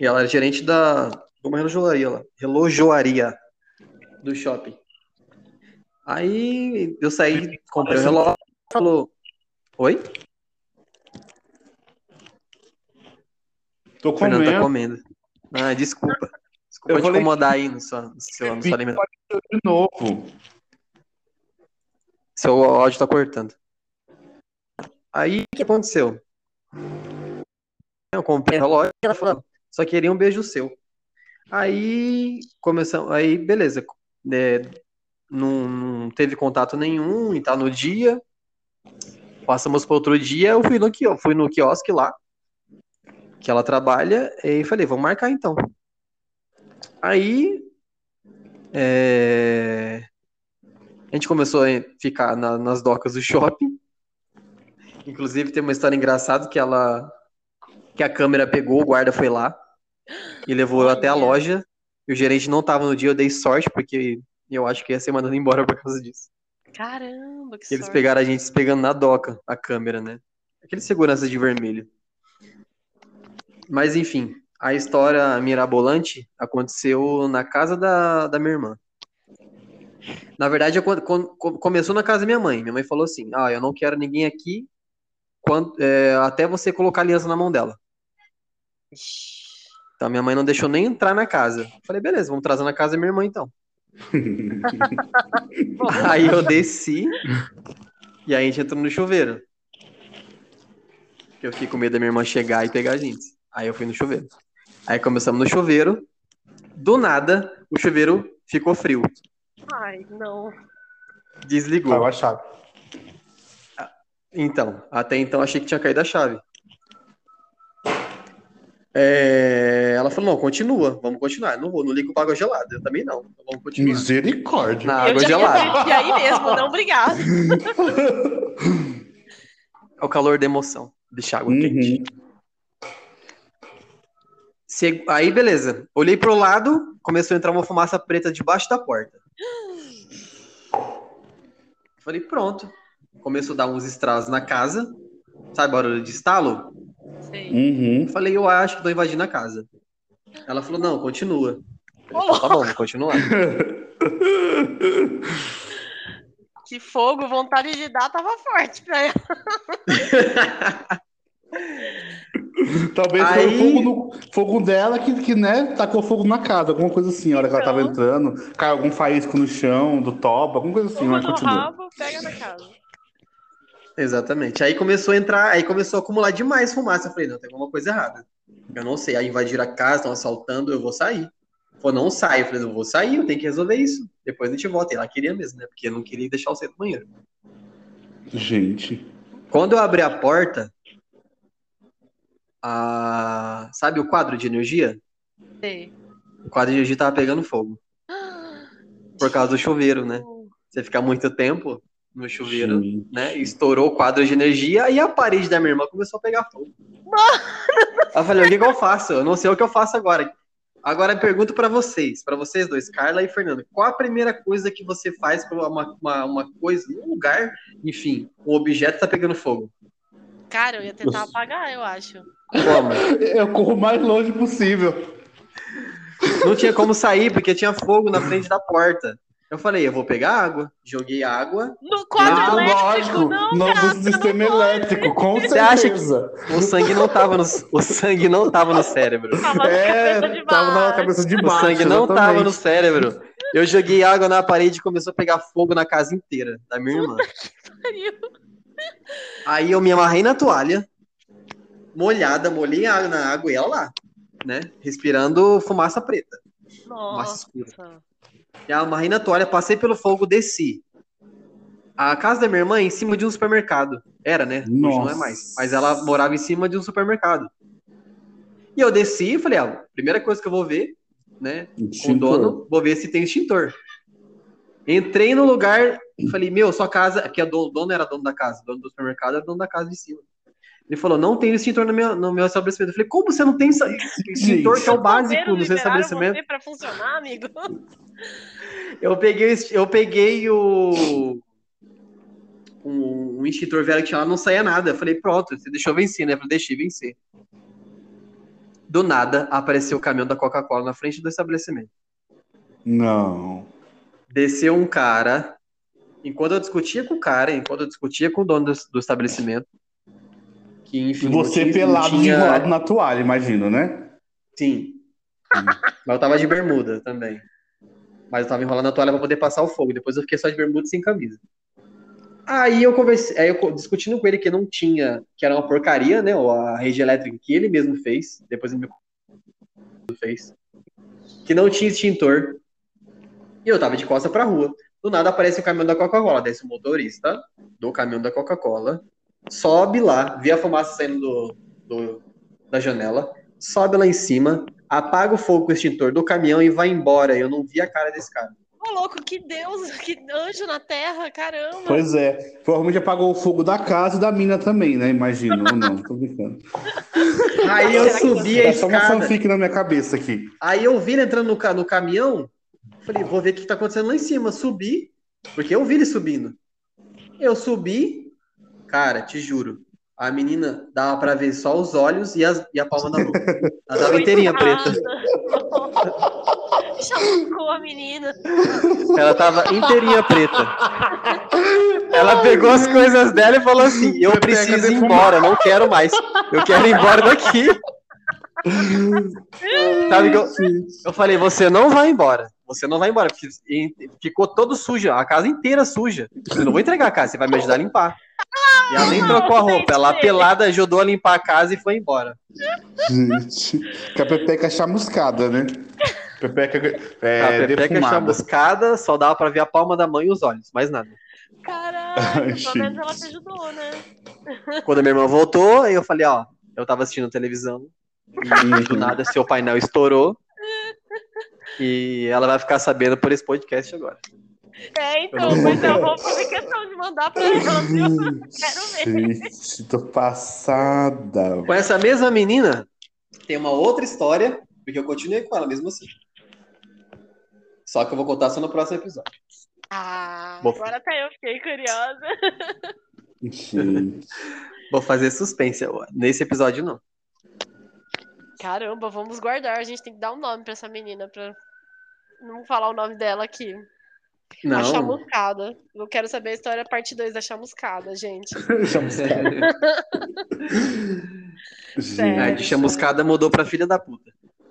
E ela era gerente da. de uma relojoaria lá. Relojoaria do shopping. Aí eu saí, comprei o relógio. Falou. Oi? Tô O Fernando tá comendo comendo. Ah, desculpa. Desculpa Eu te incomodar aí no seu, no seu, no seu alimento. de novo. Seu áudio tá cortando. Aí, o que aconteceu? Eu comprei o relógio e ela falou, só queria um beijo seu. Aí, começamos, aí, beleza. É, não, não teve contato nenhum e tá no dia. Passamos para outro dia, eu fui no, fui no quiosque lá, que ela trabalha, e falei, vamos marcar então. Aí, é, a gente começou a ficar na- nas docas do shopping. Inclusive, tem uma história engraçada que ela. que a câmera pegou, o guarda foi lá e levou eu até a loja. E o gerente não tava no dia, eu dei sorte, porque eu acho que ia ser mandado embora por causa disso. Caramba, que Eles sorte. pegaram a gente se pegando na doca, a câmera, né? Aquele segurança de vermelho. Mas enfim, a história mirabolante aconteceu na casa da, da minha irmã. Na verdade, eu- quando- quando- co- começou na casa da minha mãe. Minha mãe falou assim: Ah, eu não quero ninguém aqui quando- é, até você colocar a aliança na mão dela. Então minha mãe não deixou nem entrar na casa. Falei, beleza, vamos trazer na casa da minha irmã então. Aí eu desci e aí a gente entrou no chuveiro. Eu fiquei com medo da minha irmã chegar e pegar a gente. Aí eu fui no chuveiro. Aí começamos no chuveiro. Do nada, o chuveiro ficou frio. Ai, não. Desligou. Tava a chave. Então, até então achei que tinha caído a chave. É, Ela falou, não, continua, vamos continuar. Não vou, não ligo pra água gelada. Eu também não. Então vamos continuar. Misericórdia. Na eu água já gelada. desistir aí mesmo, não obrigado. É o calor da emoção. Deixar água Uhum. quente. Se- Aí, beleza. Olhei pro lado, começou a entrar uma fumaça preta debaixo da porta. Falei, pronto. Começou a dar uns estralos na casa. Sabe barulho de estalo? Sei. Uhum. Falei, eu acho que tô invadindo a casa. Ela falou, não, continua. Eu falei, tá bom, vou continuar. Que fogo, vontade de dar tava forte pra ela. Talvez Aí- foi o fogo, no, fogo dela que, que, né, tacou fogo na casa, alguma coisa assim, a hora que ela tava Então. entrando, caiu algum faísco no chão, do toba, alguma coisa assim, Uma mas continua. rabo, pega na casa. Exatamente. Aí começou a entrar, aí começou a acumular demais fumaça. Eu falei, não, tem alguma coisa errada. Eu não sei. Aí invadiram a casa, estão assaltando, eu vou sair. Falou, não sai. Eu falei, eu vou sair, eu tenho que resolver isso. Depois a gente volta. E ela queria mesmo, né? Porque eu não queria deixar o centro do banheiro. Gente. Quando eu abri a porta, a... sabe o quadro de energia? Sei. O quadro de energia tava pegando fogo. Por causa do chuveiro, né? Você fica muito tempo no chuveiro, gente. né? Estourou o quadro de energia e a parede da minha irmã começou a pegar fogo. Eu falei, o que, que eu faço? Eu não sei o que eu faço agora. Agora eu pergunto pra vocês, pra vocês dois, Carla e Fernando, qual a primeira coisa que você faz pra uma, uma, uma coisa, um lugar, enfim, um objeto tá pegando fogo? Cara, eu ia tentar apagar, eu acho. Como? Eu corro o mais longe possível. Não tinha como sair porque tinha fogo na frente da porta. Eu falei, eu vou pegar água. Joguei água. No quadro Ah, elétrico, lógico, não, no cara, do sistema elétrico, com Você acha certeza. O sangue não tava no, o sangue não tava no cérebro. tava na cabeça de É, tava na baixo. cabeça de O baixo. sangue não tava exatamente. no cérebro. Eu joguei água na parede e começou a pegar fogo na casa inteira da minha irmã. Aí eu me amarrei na toalha, molhada, molhei a água na água e ela lá, né? Respirando fumaça preta, fumaça escura. Nossa. E eu amarrei na toalha, passei pelo fogo, desci. A casa da minha irmã é em cima de um supermercado. Era, né? Hoje não é Nossa. mais. Mas ela morava em cima de um supermercado. E eu desci e falei, ah, primeira coisa que eu vou ver, né? Com o dono, vou ver se tem extintor. Entrei no lugar e falei, meu, sua casa, que o dono era dono da casa, o dono do supermercado era dono da casa de cima. Ele falou, não tem extintor no meu, no meu estabelecimento. Eu falei, como você não tem extintor que é o básico no seu estabelecimento? você pra funcionar, amigo? Eu peguei, eu peguei o. Um, um extintor velho que tinha lá, não saía nada. Eu falei, pronto, você deixou vencer, né? Eu deixei vencer. Do nada, apareceu o caminhão da Coca-Cola na frente do estabelecimento. Não. Desceu um cara. Enquanto eu discutia com o cara, enquanto eu discutia com o dono do, do estabelecimento, que enfim. E você pelado, tinha- enrolado na toalha, imagino, né? Sim. Mas eu tava de bermuda também. Mas eu tava enrolando a toalha pra poder passar o fogo. Depois eu fiquei só de bermuda e sem camisa. Aí eu conversei, aí eu discutindo com ele que não tinha, que era uma porcaria, né? Ou a rede elétrica que ele mesmo fez. Depois ele me fez. Que não tinha extintor. E eu tava de costa pra rua. Do nada aparece o caminhão da Coca-Cola. Desce o motorista do caminhão da Coca-Cola. Sobe lá, vê a fumaça saindo do, do- da janela. Sobe lá em cima, apaga o fogo com o extintor do caminhão e vai embora. Eu não vi a cara desse cara. Ô, louco, que Deus, que anjo na terra, caramba. Pois é. Provavelmente apagou o fogo da casa e da mina também, né? Imagino. Ou não, tô brincando. Aí eu subi a É só uma escada. fanfic na minha cabeça aqui. Aí eu vi ele entrando no, ca- no caminhão. Falei, vou ver o que tá acontecendo lá em cima. Subi, porque eu vi ele subindo. Eu subi, cara, te juro. A menina dava pra ver só os olhos e, as- e a palma da mão. Ela tava inteirinha preta. Chamucou a menina. Ela tava inteirinha preta. Ela pegou as coisas dela e falou assim: Eu preciso ir embora, não quero mais. Eu quero ir embora daqui. Sabe que eu, eu falei: Você não vai embora. Você não vai embora. porque Ficou todo sujo, a casa inteira suja. Eu não vou entregar a casa, você vai me ajudar a limpar. E ela nem trocou a roupa, ela pelada ajudou a limpar a casa e foi embora. Gente. Que a Pepeca é chamuscada, né? Pepeca é, a Pepeca defumada. chamuscada, só dava pra ver a palma da mão e os olhos, mais nada. Caralho, pelo menos ela te ajudou, né? Quando a minha irmã voltou, aí eu falei, ó, eu tava assistindo televisão, e do nada seu painel estourou. E ela vai ficar sabendo por esse podcast agora. É, então, mas eu vou fazer questão de mandar pra ela, viu? Quero ver. Gente, tô passada. Com essa mesma menina, tem uma outra história, porque eu continuei com ela mesmo assim. Só que eu vou contar só no próximo episódio. Ah, Bom. agora até eu fiquei curiosa. Gente. Vou fazer suspense agora. Nesse episódio, não. Caramba, vamos guardar. A gente tem que dar um nome pra essa menina pra não falar o nome dela aqui. A Não. chamuscada. Eu quero saber a história parte 2 da chamuscada, gente. Chamuscada. De chamuscada mudou pra filha da puta.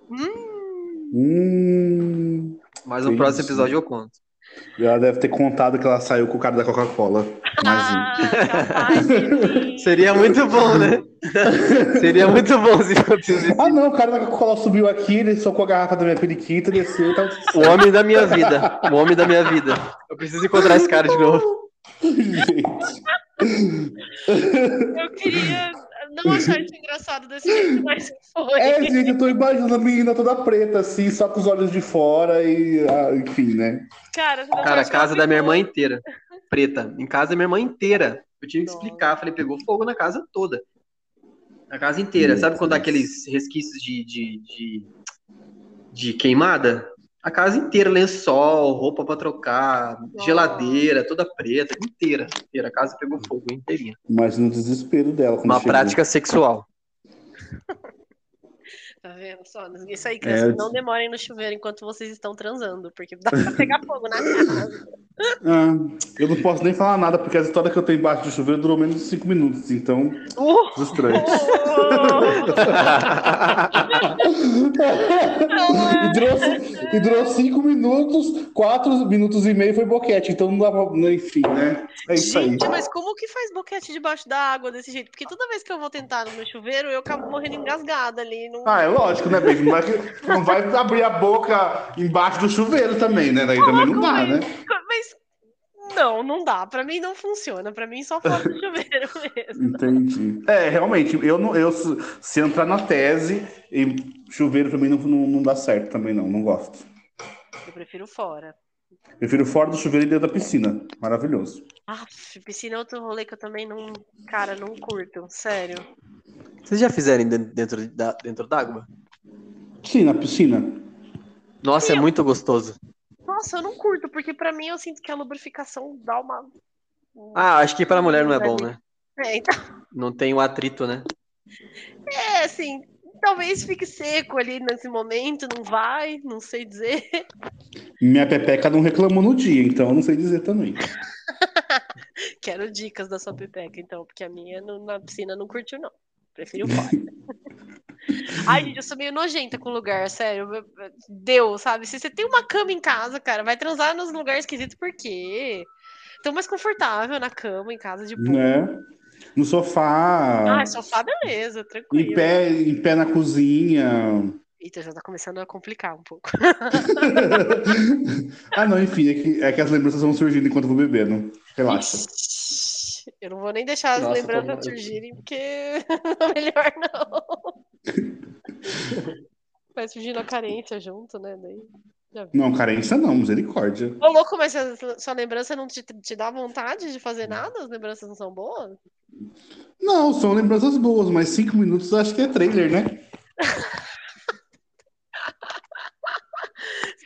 Hum, Hum, Mas no próximo isso. episódio eu conto. Ela deve ter contado que ela saiu com o cara da Coca-Cola. Ah. Seria muito bom, né? Seria muito bom se acontecesse. Ah, não, o cara da Coca-Cola subiu aqui, ele socou a garrafa da minha periquita, desceu e tal. O homem da minha vida. O homem da minha vida. Eu preciso encontrar esse cara de novo. Gente. Eu queria não achar isso engraçado desse jeito, mas foi. É, gente, eu tô imaginando a menina toda preta, assim, só com os olhos de fora e, ah, enfim, né? Cara, você não Cara, a casa da minha irmã inteira. Preta. Em casa da minha irmã inteira. Eu tive que explicar. Falei, pegou fogo na casa toda. Na casa inteira. Sabe quando dá aqueles resquícios de, de, de, de queimada? A casa inteira, lençol, roupa pra trocar, Nossa. geladeira, toda preta, inteira. inteira. A casa pegou fogo inteirinha. Imagina o desespero dela Uma chegou. prática sexual. Tá vendo só? Isso aí, crianças, É, não demorem no chuveiro enquanto vocês estão transando, porque dá pra pegar fogo na casa. Ah, eu não posso nem falar nada, porque a história que eu tenho embaixo do chuveiro durou menos de 5 minutos, então, Uh! estranho. Não, e, durou, e durou 5 minutos, 4 minutos e meio foi boquete, então não dá pra. Enfim, né? É isso aí. Gente, mas como que faz boquete debaixo da água desse jeito? Porque toda vez que eu vou tentar no meu chuveiro, eu acabo morrendo engasgada ali. Não... Ah, é lógico, né? Não vai, não vai abrir a boca embaixo do chuveiro também, né? Daí também não dá, né? Mas não, não dá. Pra mim não funciona. Pra mim só fora do chuveiro mesmo. Entendi. É, realmente, eu não, eu se- entrar na tese, chuveiro pra mim não, não, não dá certo também, não. Não gosto. Eu prefiro fora. Prefiro fora do chuveiro e dentro da piscina. Maravilhoso. Ah, piscina é outro rolê que eu também não. Cara, não curto. Sério. Vocês já fizeram den- dentro da- dentro d'água? Sim, na piscina. Nossa, é muito gostoso. Nossa, eu não curto, porque pra mim eu sinto que a lubrificação dá uma. Ah, acho que pra mulher não é bom, né? É, então, Não tem o atrito, né? é assim. Talvez fique seco ali nesse momento, não vai, não sei dizer. Minha pepeca não reclamou no dia, então eu não sei dizer também. Quero dicas da sua pipeca, então, porque a minha no- na piscina não curtiu, não. Prefiro fora. Ai, gente, eu sou meio nojenta com o lugar, sério. Deu, sabe? Se você tem uma cama em casa, cara, vai transar nos lugares esquisitos, por quê? Tão mais confortável na cama, em casa, de boa. Né? No sofá, Ah, sofá, beleza, em tranquilo. pé, em pé na cozinha. Eita, já tá começando a complicar um pouco. ah, não, enfim, é que, é que as lembranças vão surgindo enquanto eu vou bebendo. Relaxa. Ixi, Eu não vou nem deixar as Nossa, lembranças tô- surgirem, porque melhor não. Vai surgindo a carência junto, né? Daí... Não, carência não, misericórdia. Ô, louco, mas a sua lembrança não te, te dá vontade de fazer nada? As lembranças não são boas? Não, são lembranças boas, mas cinco minutos acho que é trailer, né?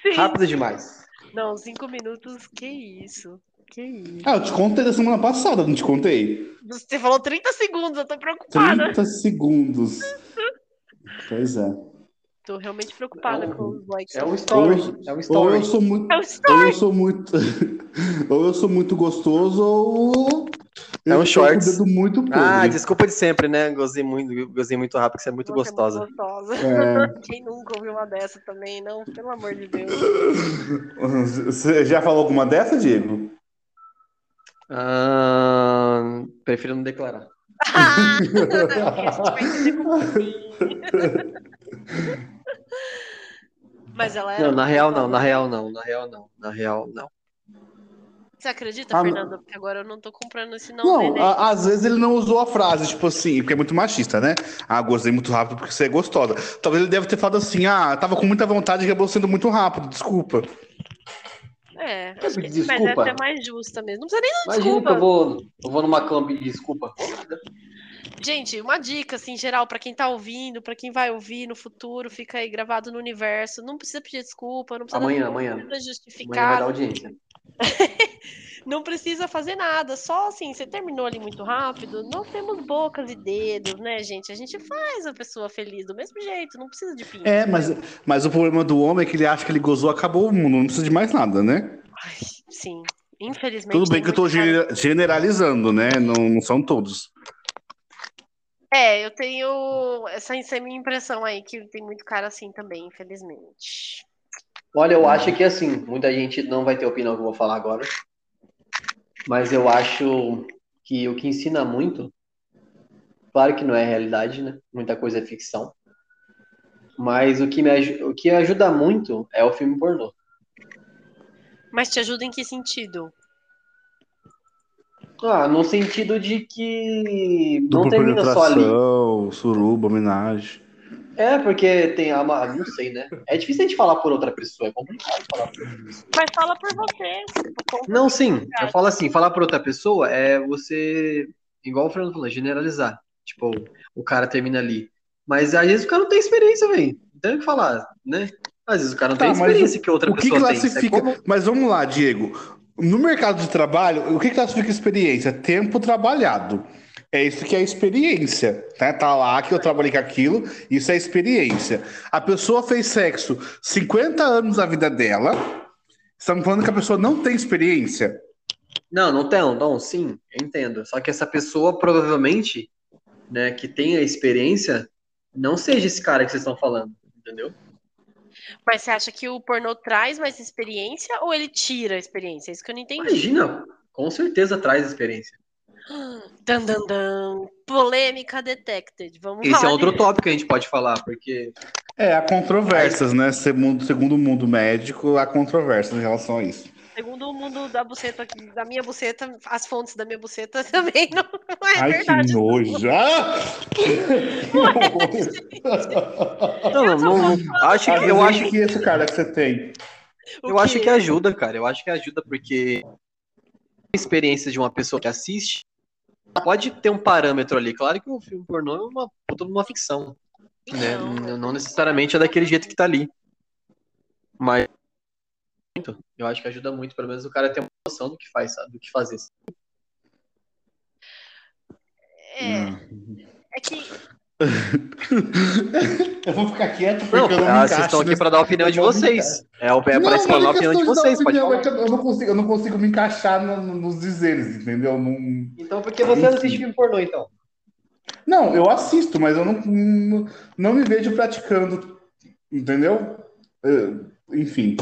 Sim. Rápido demais. Não, cinco minutos, que isso? Que isso? Ah, eu te contei da semana passada, não te contei? Você falou 30 segundos, eu tô preocupada. 30 segundos. Pois é. Tô realmente preocupada É um- com os likes. É um story. É um Ou story. eu sou muito. É um Ou story. eu sou muito. ou eu sou muito gostoso, ou. É um shorts. muito podre. Ah, desculpa de sempre, né? Gozei muito, gozei muito rápido, que você é muito Você é gostosa. gostosa. É. Quem nunca ouviu uma dessa também, não? Pelo amor de Deus. Você já falou alguma dessa, Diego? Ah, prefiro não declarar. Ah. Mas ela era. Não, na real não, na real não, na real não, na real não. Você acredita, Ah, não. Fernanda? Porque agora eu não tô comprando esse não. Não, neném. a- às vezes ele não usou a frase, tipo assim, porque é muito machista, né? Ah, gostei muito rápido porque você é gostosa. Talvez ele deve ter falado assim, ah, tava com muita vontade e acabou sendo muito rápido, desculpa. É, mas desculpa? essa é mais justa mesmo. Não precisa nem dar Imagina desculpa. eu vou, eu vou numa cama pedir desculpa. Gente, uma dica, assim, geral, pra quem tá ouvindo, pra quem vai ouvir no futuro, fica aí gravado no universo. Não precisa pedir desculpa, não precisa, Amanhã, não amanhã. precisa Amanhã vai justificar, dar audiência. não precisa fazer nada. Só assim, você terminou ali muito rápido. Não temos bocas e dedos, né, gente? A gente faz a pessoa feliz do mesmo jeito, não precisa de pinto. É, mas, mas o problema do homem é que ele acha que ele gozou, acabou o mundo, não precisa de mais nada, né? Ai, sim. Infelizmente. Tudo bem que eu genera- generalizando, né? Não, não são todos. É, eu tenho essa, essa é a minha impressão aí, que tem muito cara assim também, infelizmente. Olha, eu acho que assim, muita gente não vai ter opinião que eu vou falar agora. Mas eu acho que o que ensina muito, claro que não é realidade, né? Muita coisa é ficção. Mas o que, me, o que ajuda muito é o filme pornô. Mas te ajuda em que sentido? Ah, no sentido de que não Dupla termina só ali. penetração, suruba, homenagem. É, porque tem a. Não sei, né? É difícil a gente falar por outra pessoa, é complicado falar por outra pessoa. Mas fala por você. Não, o sim. Eu falo assim, falar por outra pessoa é você, igual o Fernando falou, generalizar. Tipo, o cara termina ali. Mas às vezes o cara não tem experiência, velho. Não tem o que falar, né? Às vezes o cara não Tá, tem mas experiência que outra O que pessoa tem. É classifica. como- Mas vamos lá, Diego. No mercado de trabalho, o que classifica experiência? Tempo trabalhado. É isso que é experiência. Né? Tá lá que eu trabalhei com aquilo, isso é experiência. A pessoa fez sexo 50 anos da vida dela. Estamos falando que a pessoa não tem experiência. Não, não tem, não, sim, eu entendo. Só que essa pessoa provavelmente, né, que tem a experiência, não seja esse cara que vocês estão falando, entendeu? Mas você acha que o pornô traz mais experiência ou ele tira a experiência? É isso que eu não entendi. Imagina, com certeza traz experiência. Dan, dan, dan. Polêmica detected. Vamos Esse é outro disso. tópico que a gente pode falar, porque É, há controvérsias, né? Segundo, segundo o mundo médico, há controvérsias em relação a isso. Segundo o mundo da buceta, da minha buceta, as fontes da minha buceta também não, não é Ai, verdade. que nojo. Ah! não, não, não, não- acho que eu Eu acho que esse cara que você tem. O Eu acho que ajuda, cara. Eu acho que ajuda porque a experiência de uma pessoa que assiste pode ter um parâmetro ali. Claro que o filme pornô é uma puta uma ficção, né? Não. Não necessariamente é daquele jeito que tá ali. Mas muito. eu acho que ajuda muito, pelo menos o cara ter uma noção do que faz, sabe? Do que fazer. É, Hum. é que eu vou ficar quieto porque Não, eu não me ah, vocês estão aqui para dar a opinião de eu não me vocês. É, o- é Não, para explanar não a é opinião de vocês, pode opinião, falar. é eu não consigo, eu não consigo me encaixar no- no- nos dizeres, entendeu? Não, Então, por que você assiste filme pornô, então? não, eu assisto, mas eu não, não, não me vejo praticando, entendeu? Eh, Enfim.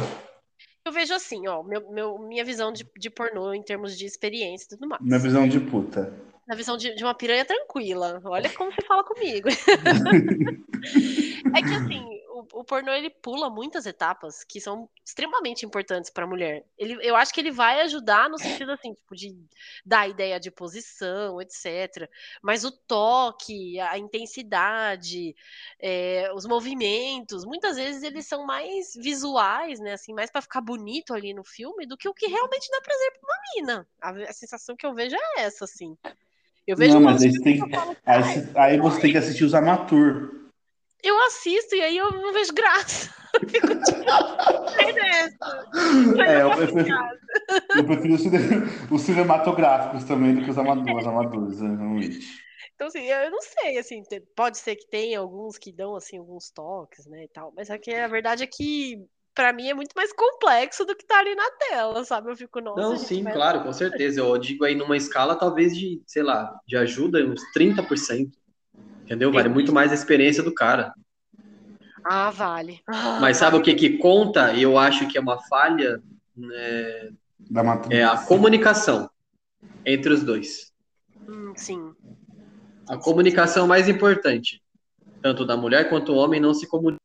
eu vejo assim, ó, meu, meu- minha visão de, de pornô em termos de experiência e tudo mais. Minha visão de puta. Na visão de, de uma piranha tranquila. Olha como você fala comigo. é que assim, o, o pornô ele pula muitas etapas que são extremamente importantes para a mulher. Ele, eu acho que ele vai ajudar no sentido assim, tipo, de dar ideia de posição, etc. Mas o toque, a intensidade, é, os movimentos, muitas vezes eles são mais visuais, né? Assim, mais para ficar bonito ali no filme do que o que realmente dá prazer pra uma mina. A, a sensação que eu vejo é essa, assim. Eu vejo Não, mas aí tem- falo, Aí, "Ai, você- aí você tem que assistir os amateur. eu assisto e aí eu não vejo graça. Eu fico tipo. É, eu, prefiro, eu prefiro os, cine- os cinematográficos também do que os amadores, amadores né, realmente. Então, assim, eu não sei, assim, pode ser que tenha alguns que dão, assim, alguns toques, né, e tal, mas é a verdade é que, pra mim, é muito mais complexo do que tá ali na tela, sabe? Eu fico, nossa, Não, sim, vai- claro, com certeza. Eu digo aí numa escala talvez de, sei lá, de ajuda uns 30%. Entendeu? Vale muito mais a experiência do cara. Ah, vale. Ah, Mas sabe o que que conta? E eu acho que é uma falha, né, Da matriz. é a comunicação entre os dois. hum, sim. A comunicação mais importante, tanto da mulher quanto do homem não se comunica,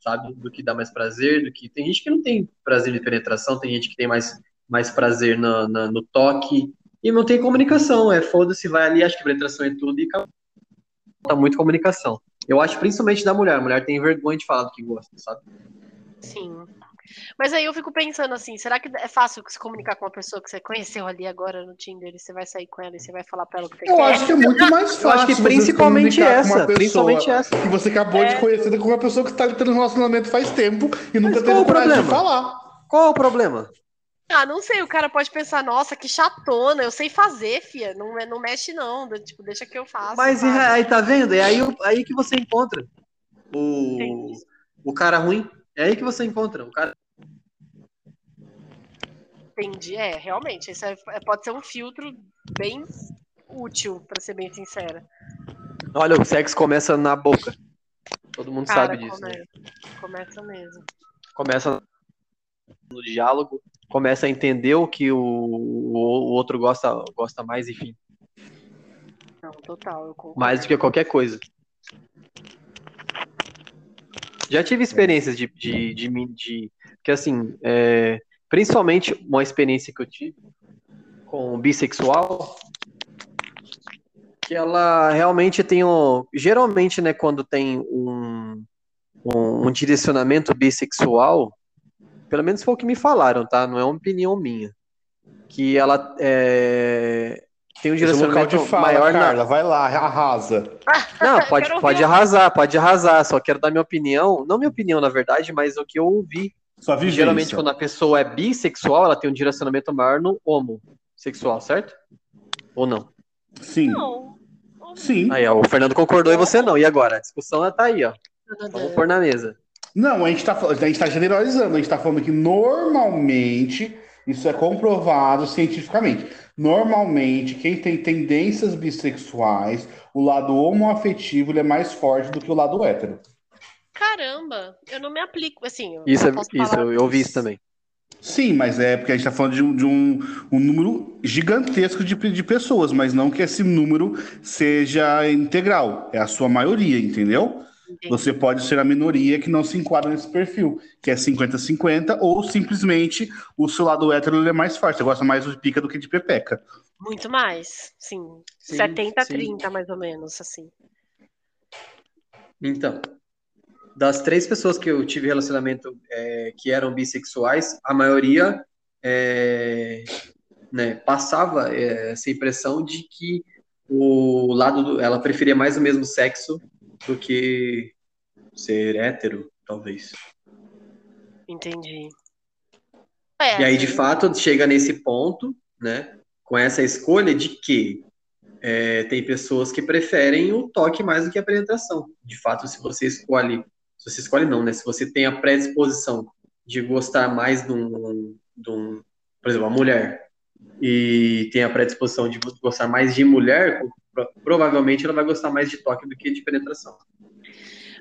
sabe? Do que dá mais prazer, do que tem gente que não tem prazer de penetração, tem gente que tem mais, mais prazer no, na- no toque e não tem comunicação. É foda-se, vai ali, acha que penetração é tudo e. Tá muito comunicação. Eu acho principalmente da mulher. A mulher tem vergonha de falar do que gosta, sabe? Sim. Mas aí eu fico pensando assim, será que é fácil se comunicar com uma pessoa que você conheceu ali agora no Tinder e você vai sair com ela e você vai falar pra ela o que você Eu quer? acho que é muito mais fácil. Eu acho que principalmente se comunicar com uma essa, pessoa principalmente essa. Que você acabou de conhecer com uma pessoa que está tendo um relacionamento faz tempo e nunca Mas teve coragem de problema? falar. Qual é o problema? Ah, não sei, o cara pode pensar, nossa, que chatona, eu sei fazer, fia, não, não mexe não, tipo, deixa que eu faço. Mas aí tá vendo? É aí, aí que você encontra o, Entendi. o cara ruim. É aí que você encontra. O cara Entendi, é, realmente, isso é- é- pode ser um filtro bem útil, pra ser bem sincera. Olha, o sexo começa na boca. Todo mundo Cara, sabe disso. né? começa, começa mesmo. Começa no diálogo, começa a entender o que o, o, o outro gosta, gosta mais, enfim. Não, total, eu concordo. Mais do que qualquer coisa. Já tive experiências de, de, de, mim- de que assim, é, principalmente uma experiência que eu tive com bissexual, que ela realmente tem um, geralmente, né, quando tem um, um, um direcionamento bissexual, pelo menos foi o que me falaram, tá? Não é uma opinião minha, que ela é, tem um é direcionamento de fala, maior na, Carla. Vai lá, arrasa. não, pode, pode arrasar, pode arrasar. Só quero dar minha opinião, não minha opinião, na verdade, mas o que eu ouvi. Sua vivência. Geralmente, quando a pessoa é bissexual, ela tem um direcionamento maior no homossexual, certo? Ou não? Sim. Não. Sim. Aí, ó, o Fernando concordou e você não. E agora? A discussão tá aí, ó. Vamos pôr na mesa. Não, a gente tá, a gente tá generalizando. A gente tá falando que normalmente, isso é comprovado cientificamente. Normalmente, quem tem tendências bissexuais, o lado homoafetivo ele é mais forte do que o lado hétero. Caramba, eu não me aplico, assim, eu Isso, não é, posso isso falar eu, eu vi isso também. Sim, mas é porque a gente está falando de, um, de um, um número gigantesco de, de pessoas, mas não que esse número seja integral. É a sua maioria, entendeu? Você pode ser a minoria que não se enquadra nesse perfil, que é 50-50, ou simplesmente o seu lado hétero ele é mais forte. Você gosta mais de pica do que de pepeca. Muito mais, sim. Sim, 70 sim. 30 mais ou menos, assim. Então, das três pessoas que eu tive relacionamento é, que eram bissexuais, a maioria é, né, passava é, essa impressão de que o lado do, ela preferia mais o mesmo sexo do que ser hétero, talvez. Entendi. É, E aí, de fato, chega nesse ponto, né, com essa escolha de que é, tem pessoas que preferem o toque mais do que a penetração. De fato, se você escolhe, se você escolhe não, né, se você tem a predisposição de gostar mais de um, de um por exemplo, a mulher, e tem a predisposição de gostar mais de mulher, provavelmente ela vai gostar mais de toque do que de penetração.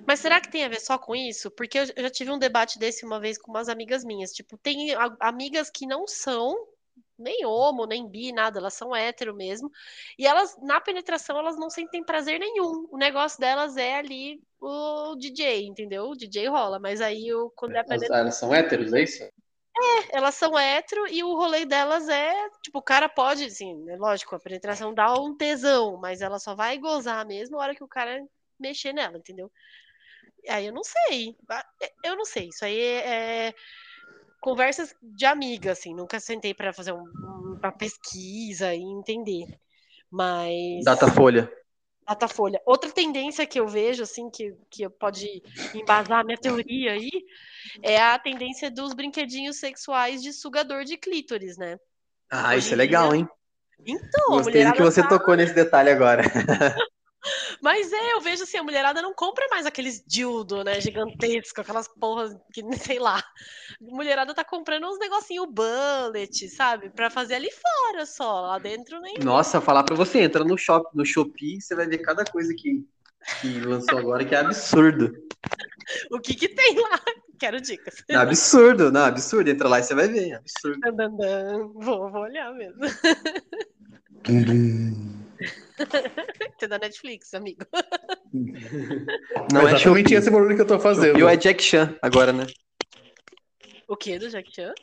Mas será que tem a ver só com isso? Porque eu já tive um debate desse uma vez com umas amigas minhas. Tipo, tem amigas que não são nem homo, nem bi, nada, elas são hétero mesmo. E elas, na penetração, elas não sentem prazer nenhum. O negócio delas é ali o DJ, entendeu? O DJ rola, mas aí o, quando é a penetração. elas são héteros, é isso? Elas são hétero e o rolê delas é, tipo, o cara pode, assim, é lógico, a penetração dá um tesão, mas ela só vai gozar mesmo na hora que o cara mexer nela, entendeu? Aí eu não sei, Ah, eu não sei, isso aí é, é conversas de amiga, assim, nunca sentei pra fazer um, uma pesquisa e entender, mas... Datafolha. Datafolha. Outra tendência que eu vejo, assim, que, que pode embasar a minha teoria aí, é a tendência dos brinquedinhos sexuais de sugador de clítoris, né? Ah, Hoje isso é legal, dia- hein? Então, Gostei que você tá- tocou nesse detalhe agora. Mas é, eu vejo assim, a mulherada não compra mais aqueles dildo, né, gigantesco, aquelas porras que, sei lá. A mulherada tá comprando uns negocinho bullet, sabe? Pra fazer ali fora só, lá dentro nem... Nossa, falar pra você, entra no shop, no Shopee, você vai ver cada coisa que, que lançou agora que é absurdo. O que que tem lá? Quero dicas. É absurdo, não, absurdo. Entra lá e você vai ver, é absurdo. Dan, dan, dan. Vou, vou olhar mesmo. Tem da Netflix, amigo. Não é é exatamente esse barulho que eu tô fazendo. Shopee é Jack Chan agora, né? O que do Jack Chan?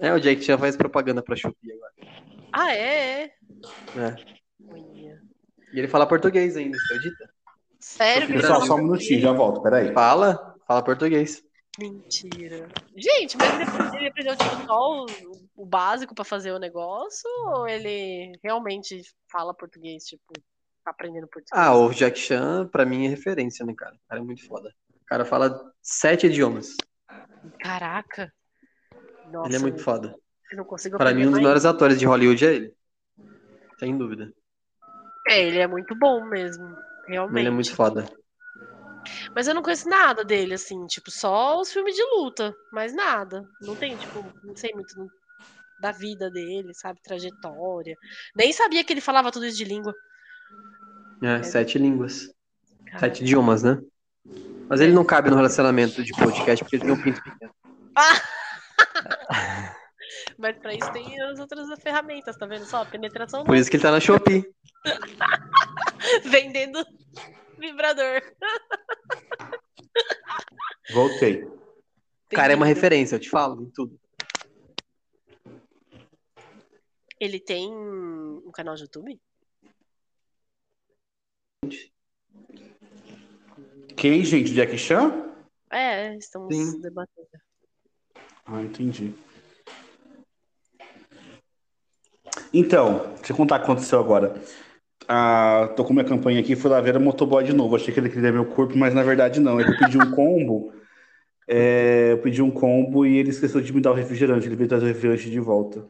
É, o Jack Chan faz propaganda pra Shopee agora. Ah, é, é. É. E ele fala português ainda, você acredita? Sério? Só, só um minutinho, já volto, peraí. Fala, fala português. Mentira. Gente, mas ele aprendeu, ele aprendeu tipo, só o, o básico pra fazer o negócio? Ou ele realmente fala português, tipo, tá aprendendo português? Ah, o Jack Chan, pra mim, é referência, né, cara? O cara é muito foda. O cara fala sete idiomas. Caraca. Nossa, ele é muito foda. eu não consigo Pra mim, um dos maiores atores de Hollywood é ele. Sem dúvida. É, ele é muito bom mesmo. Realmente. Ele é muito foda. Mas eu não conheço nada dele, assim, tipo, só os filmes de luta, mais nada. Não tem, tipo, não sei muito do- da vida dele, sabe? Trajetória. Nem sabia que ele falava tudo isso de língua. É, sete línguas. Sete idiomas, né? Mas ele não cabe no relacionamento de podcast porque ele tem um pinto pequeno. Mas pra isso tem as outras ferramentas, tá vendo só? Penetração Por isso que ele tá na Shopee. vendendo vibrador. Voltei. O cara é uma referência, eu te falo, em tudo. Ele tem um canal de YouTube? Quem, gente? Jack Chan? É, estamos Sim. debatendo. Ah, entendi. Então, deixa eu contar o que aconteceu agora. Ah, tô com minha campanha aqui, fui lá ver a motoboy de novo. Achei que ele queria meu corpo, mas na verdade não. É que eu pedi um combo. é, eu pedi um combo e ele esqueceu de me dar o refrigerante. Ele veio trazer o refrigerante de volta.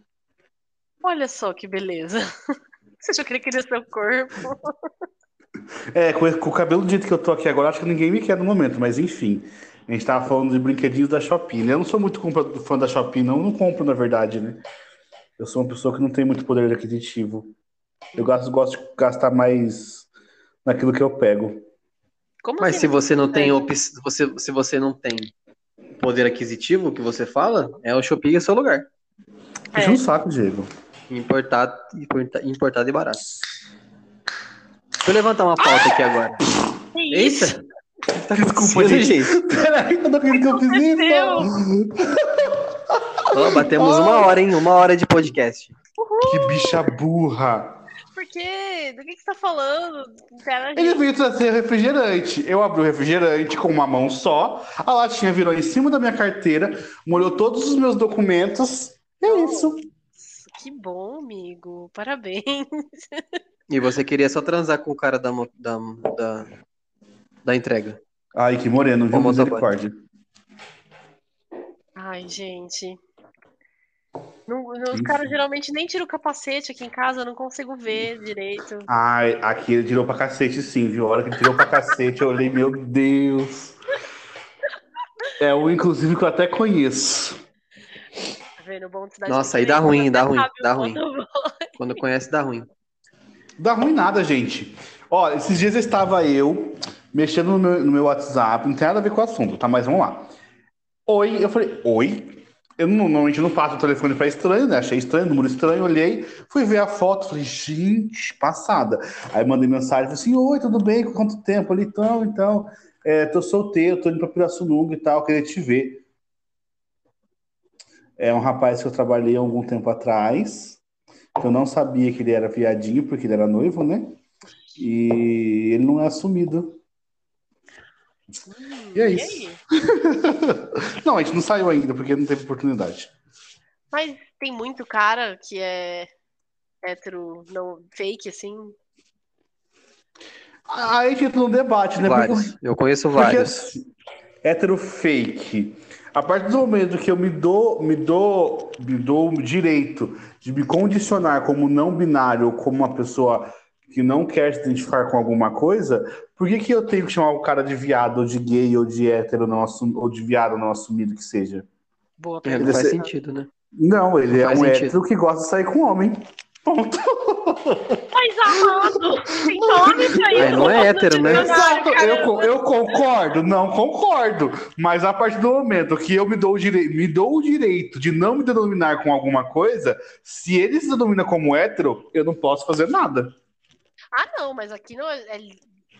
Olha só que beleza. Você achou que ele queria seu corpo? É, com, com o cabelo do jeito que eu tô aqui agora, acho que ninguém me quer no momento, mas enfim. A gente tava falando de brinquedinhos da Shopee, né? Eu não sou muito fã da Shopee, não. Eu não compro, na verdade, né? Eu sou uma pessoa que não tem muito poder aquisitivo. Eu gosto, gosto de gastar mais naquilo que eu pego. Como Mas assim? se você não tem op... se você, se você não tem poder aquisitivo, que você fala, é o Shopee é seu lugar. Puxa É. um saco, Diego. Importado, importa- importado e barato. Deixa eu levantar uma pauta aqui agora. Que isso? Eita! O que tá Desculpa, gente. gente? Peraí, eu não acredito que eu fiz isso. Batemos uma hora, hein? Uma hora de podcast. Que bicha burra. Por quê? Do que, que você tá falando? Interage. Ele veio trazer refrigerante. Eu abri o refrigerante com uma mão só. A latinha virou em cima da minha carteira, molhou todos os meus documentos. É isso. Que bom, amigo. Parabéns. E você queria só transar com o cara da, da, da, da entrega. Ai, que moreno, viu? Misericórdia. Ai, gente. Não- os caras geralmente nem tiram o capacete aqui em casa, eu não consigo ver direito. Ai, aqui ele tirou pra cacete, sim, viu? A hora que ele tirou pra cacete, eu olhei, meu Deus. É o, inclusive, que eu até conheço. Tá vendo? O bom cidade Nossa, aí dá é ruim, dá ruim, dá ruim. Quando conhece, dá ruim. Dá ruim nada, gente. Ó, esses dias estava eu mexendo no meu, no meu WhatsApp, não tem nada a ver com o assunto, tá? Mas vamos lá. Oi, eu falei, oi? Eu normalmente não passo o telefone pra estranho, né? Achei estranho, número estranho, olhei, fui ver a foto, falei, gente, passada. Aí mandei mensagem, falei assim, oi, tudo bem? Com quanto tempo? Ali, então, então, é, tô solteiro, tô indo pra Pirassununga e tal, queria te ver. É um rapaz que eu trabalhei há algum tempo atrás, eu não sabia que ele era viadinho, porque ele era noivo, né? E ele não é assumido. Hum, E é e isso. aí? não, a gente não saiu ainda, porque não teve oportunidade. Mas tem muito cara que é hétero, não fake, assim. Aí a gente entra num debate, né? Porque- Vários. Eu conheço Porque vários. assim, hétero fake. A partir do momento que eu me dou, me dou, me dou o direito de me condicionar como não binário ou como uma pessoa que não quer se identificar com alguma coisa, por que, que eu tenho que chamar o cara de viado, ou de gay, ou de hétero, não assum- ou de viado não assumido que seja? Boa É, pergunta. não faz Ele- sentido, né? Não, ele Não é um sentido. hétero que gosta de sair com homem. Ponto. Mas amado, tem nome pra isso. Aí não é hétero, né? Exato, eu, eu concordo, não concordo. Mas a partir do momento que eu me dou o direito, me dou o direito de não me denominar com alguma coisa, se ele se denomina como hétero, eu não posso fazer nada. Ah, não, mas aqui não é, é,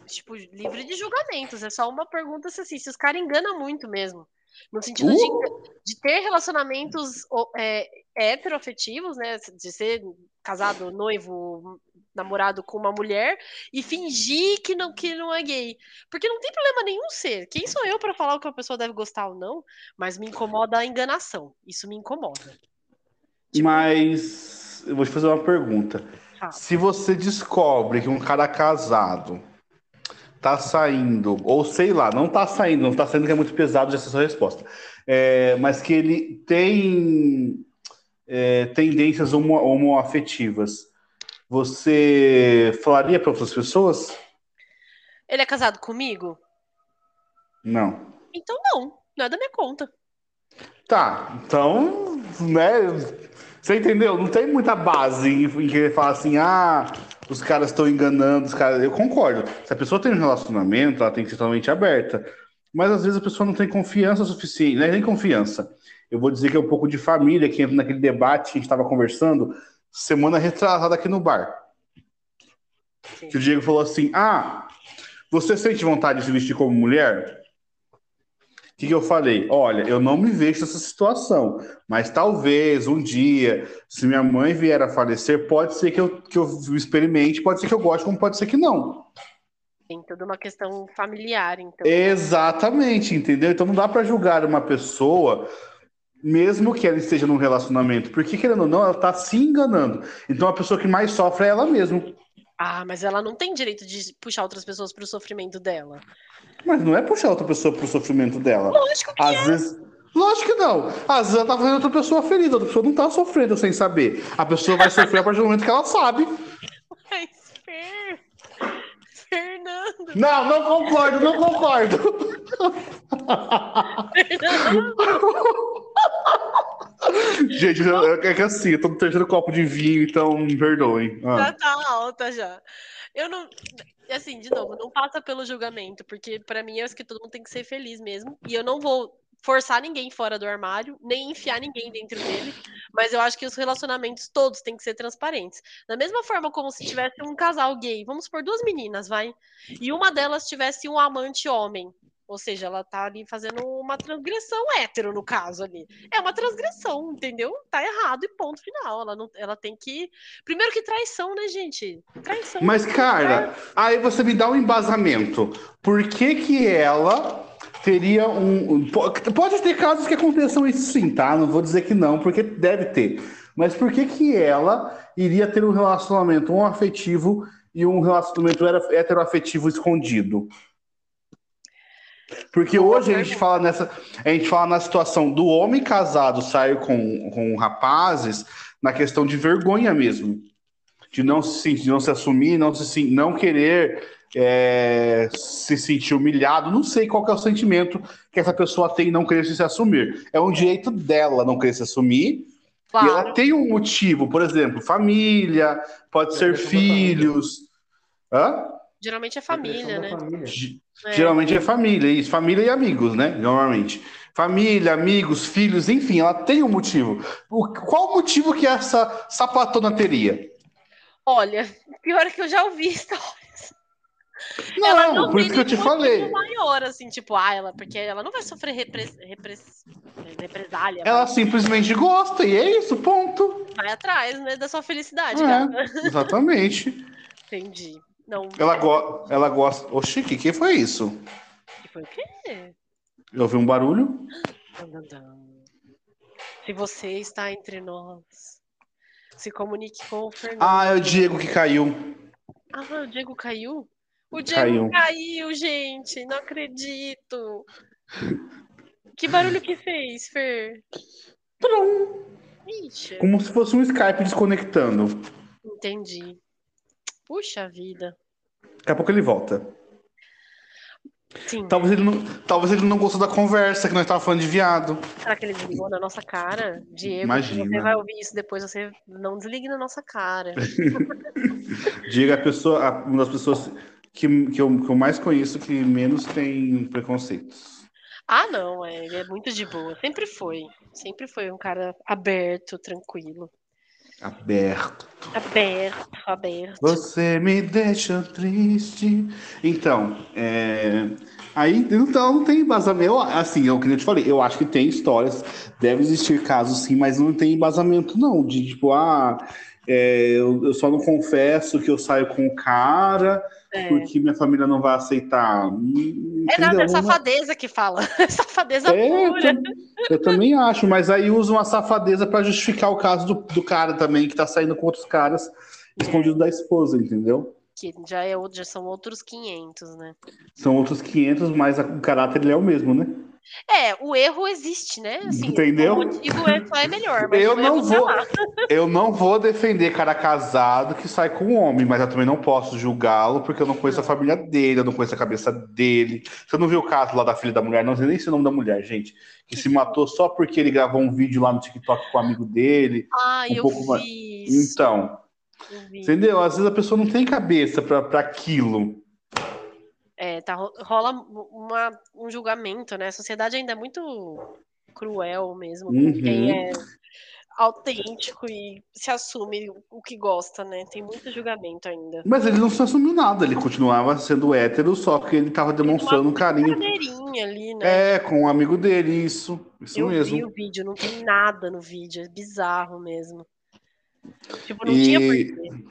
tipo livre de julgamentos. É só uma pergunta se, assim, se os caras enganam muito mesmo. No sentido de, Uh! de ter relacionamentos é, heteroafetivos, né? De ser casado, noivo, namorado com uma mulher e fingir que não, que não é gay. Porque não tem problema nenhum ser. Quem sou eu para falar o que uma pessoa deve gostar ou não? Mas me incomoda a enganação. Isso me incomoda. Tipo- Mas eu vou te fazer uma pergunta. Fala. Se você descobre que um cara casado tá saindo, ou sei lá, não tá saindo, não tá saindo que é muito pesado já essa sua resposta, é, mas que ele tem é, tendências homo, homoafetivas, você falaria para outras pessoas? Ele é casado comigo? Não. Então não. Não é da minha conta. Tá, então, né? Você entendeu? Não tem muita base em, em querer falar assim, ah, os caras estão enganando, os caras. Eu concordo. Se a pessoa tem um relacionamento, ela tem que ser totalmente aberta. Mas às vezes a pessoa não tem confiança suficiente, não é nem confiança. Eu vou dizer que é um pouco de família que entra naquele debate que a gente estava conversando semana retrasada aqui no bar. Sim. Que o Diego falou assim: Ah, você sente vontade de se vestir como mulher? O que, que eu falei? Olha, eu não me vejo nessa situação, mas talvez um dia, se minha mãe vier a falecer, pode ser que eu, que eu experimente, pode ser que eu goste, como pode ser que não. Tem toda uma questão familiar, então. Exatamente, entendeu? Então não dá pra julgar uma pessoa, mesmo que ela esteja num relacionamento, porque querendo ou não, ela tá se enganando. Então a pessoa que mais sofre é ela mesma. Ah, mas ela não tem direito de puxar outras pessoas pro sofrimento dela. Mas não é puxar outra pessoa pro sofrimento dela. Lógico que Às é. vezes. Lógico que não. Às vezes ela tá fazendo outra pessoa feliz, outra pessoa não tá sofrendo sem saber. A pessoa vai sofrer a partir do momento que ela sabe. Mas, Fer... Fernando, Não, não concordo, não concordo. Fernando. Gente, é que assim, eu tô no terceiro copo de vinho, então me perdoem. Já Ah. tá alta já. Eu não. Assim, de novo, não passa pelo julgamento, porque pra mim eu acho que todo mundo tem que ser feliz mesmo. E eu não vou forçar ninguém fora do armário, nem enfiar ninguém dentro dele. Mas eu acho que os relacionamentos todos têm que ser transparentes. Da mesma forma como se tivesse um casal gay, vamos por duas meninas, vai. E uma delas tivesse um amante homem. Ou seja, ela tá ali fazendo uma transgressão hétero, no caso ali. É uma transgressão, entendeu? Tá errado e ponto final. Ela, não, ela tem que. Primeiro que traição, né, gente? Traição. Mas, cara, aí você me dá um embasamento. Por que que ela teria um... po- Pode ter casos que aconteçam isso sim, tá? Não vou dizer que não, porque deve ter. Mas por que que ela iria ter um relacionamento um afetivo e um relacionamento heteroafetivo escondido? Porque hoje a gente fala nessa, a gente fala na situação do homem casado sair com, com rapazes na questão de vergonha mesmo, de não se sentir, de não se assumir, não se não querer é, se sentir humilhado, não sei qual que é o sentimento que essa pessoa tem em não querer se assumir. É um direito dela não querer se assumir. E Claro. ela tem um motivo, por exemplo, família, pode ser Representação da filhos. Hã? Geralmente é família, né? Ge- É. Geralmente é família, isso, família e amigos, né? Normalmente. Família, amigos, filhos, enfim, ela tem um motivo. O, qual o motivo que essa sapatona teria? Olha, pior que eu já ouvi histórias. ela Não, não por isso que eu te falei. maior, assim, tipo, ah, ela, porque ela não vai sofrer repres, repres, represália. Ela vai, simplesmente gosta, e é isso, ponto. vai atrás, né, da sua felicidade, É, exatamente. Entendi. Não. Ela, go ela gosta. Oxi, o que, que foi isso? que Foi o quê? Eu ouvi um barulho? Se você está entre nós, se comunique com o Fernando. Ah, é o Diego que caiu. Ah, o Diego caiu? O Diego Caiu. caiu, gente. Não acredito. Que barulho que fez, Fer? Ixi, Como se fosse um Skype desconectando. entendi. Puxa vida. Daqui a pouco ele volta. Sim. Talvez ele não, talvez ele não gostou da conversa, que nós estávamos falando de viado. Será que ele desligou na nossa cara? Diego, Imagina. você vai ouvir isso depois, você não desligue na nossa cara. Diego é a pessoa, a- uma das pessoas que, que, eu, que eu mais conheço que menos tem preconceitos. Ah, não, é, ele é muito de boa. Sempre foi. Sempre foi um cara aberto, tranquilo. Aberto. Aberto, aberto. Você me deixa triste. Então, é... aí então não tem embasamento. Assim, é o que eu te falei, eu acho que tem histórias, deve existir casos sim, mas não tem embasamento, não. De tipo, ah, é, eu, eu só não confesso que eu saio com o cara É. porque minha família não vai aceitar. Hum, É nada, é entendeu? safadeza que fala. safadeza É, eu, pura. tam- eu também acho, mas aí usam a safadeza pra justificar o caso do, do cara também, que tá saindo com outros caras escondido da esposa, entendeu? Que já, é, já são outros 500, né? São outros 500, mas o caráter ele é o mesmo, né? É, o erro existe, né? Assim, Entendeu? O motivo é, só é melhor. Mas Eu não tá vou, eu não vou defender cara casado que sai com um homem, mas eu também não posso julgá-lo porque eu não conheço a família dele, eu não conheço a cabeça dele. Você não viu o caso lá da filha da mulher, não sei nem se é o nome da mulher, gente, que se matou só porque ele gravou um vídeo lá no TikTok com o amigo dele. Ai, um eu pouco mais- vi isso. Então. Entendeu? Às vezes a pessoa não tem cabeça pra aquilo. É, tá, ro- rola uma, um julgamento, né? A sociedade ainda é muito cruel mesmo com Uhum. quem é autêntico e se assume o que gosta, né? Tem muito julgamento ainda. Mas ele não se assumiu nada, ele continuava sendo hétero, só que ele tava demonstrando um carinho. Ali, né? É, com um amigo dele, isso. Isso Eu mesmo. vi o vídeo, não tem nada no vídeo, é bizarro mesmo. Tipo, não tinha E... porquê.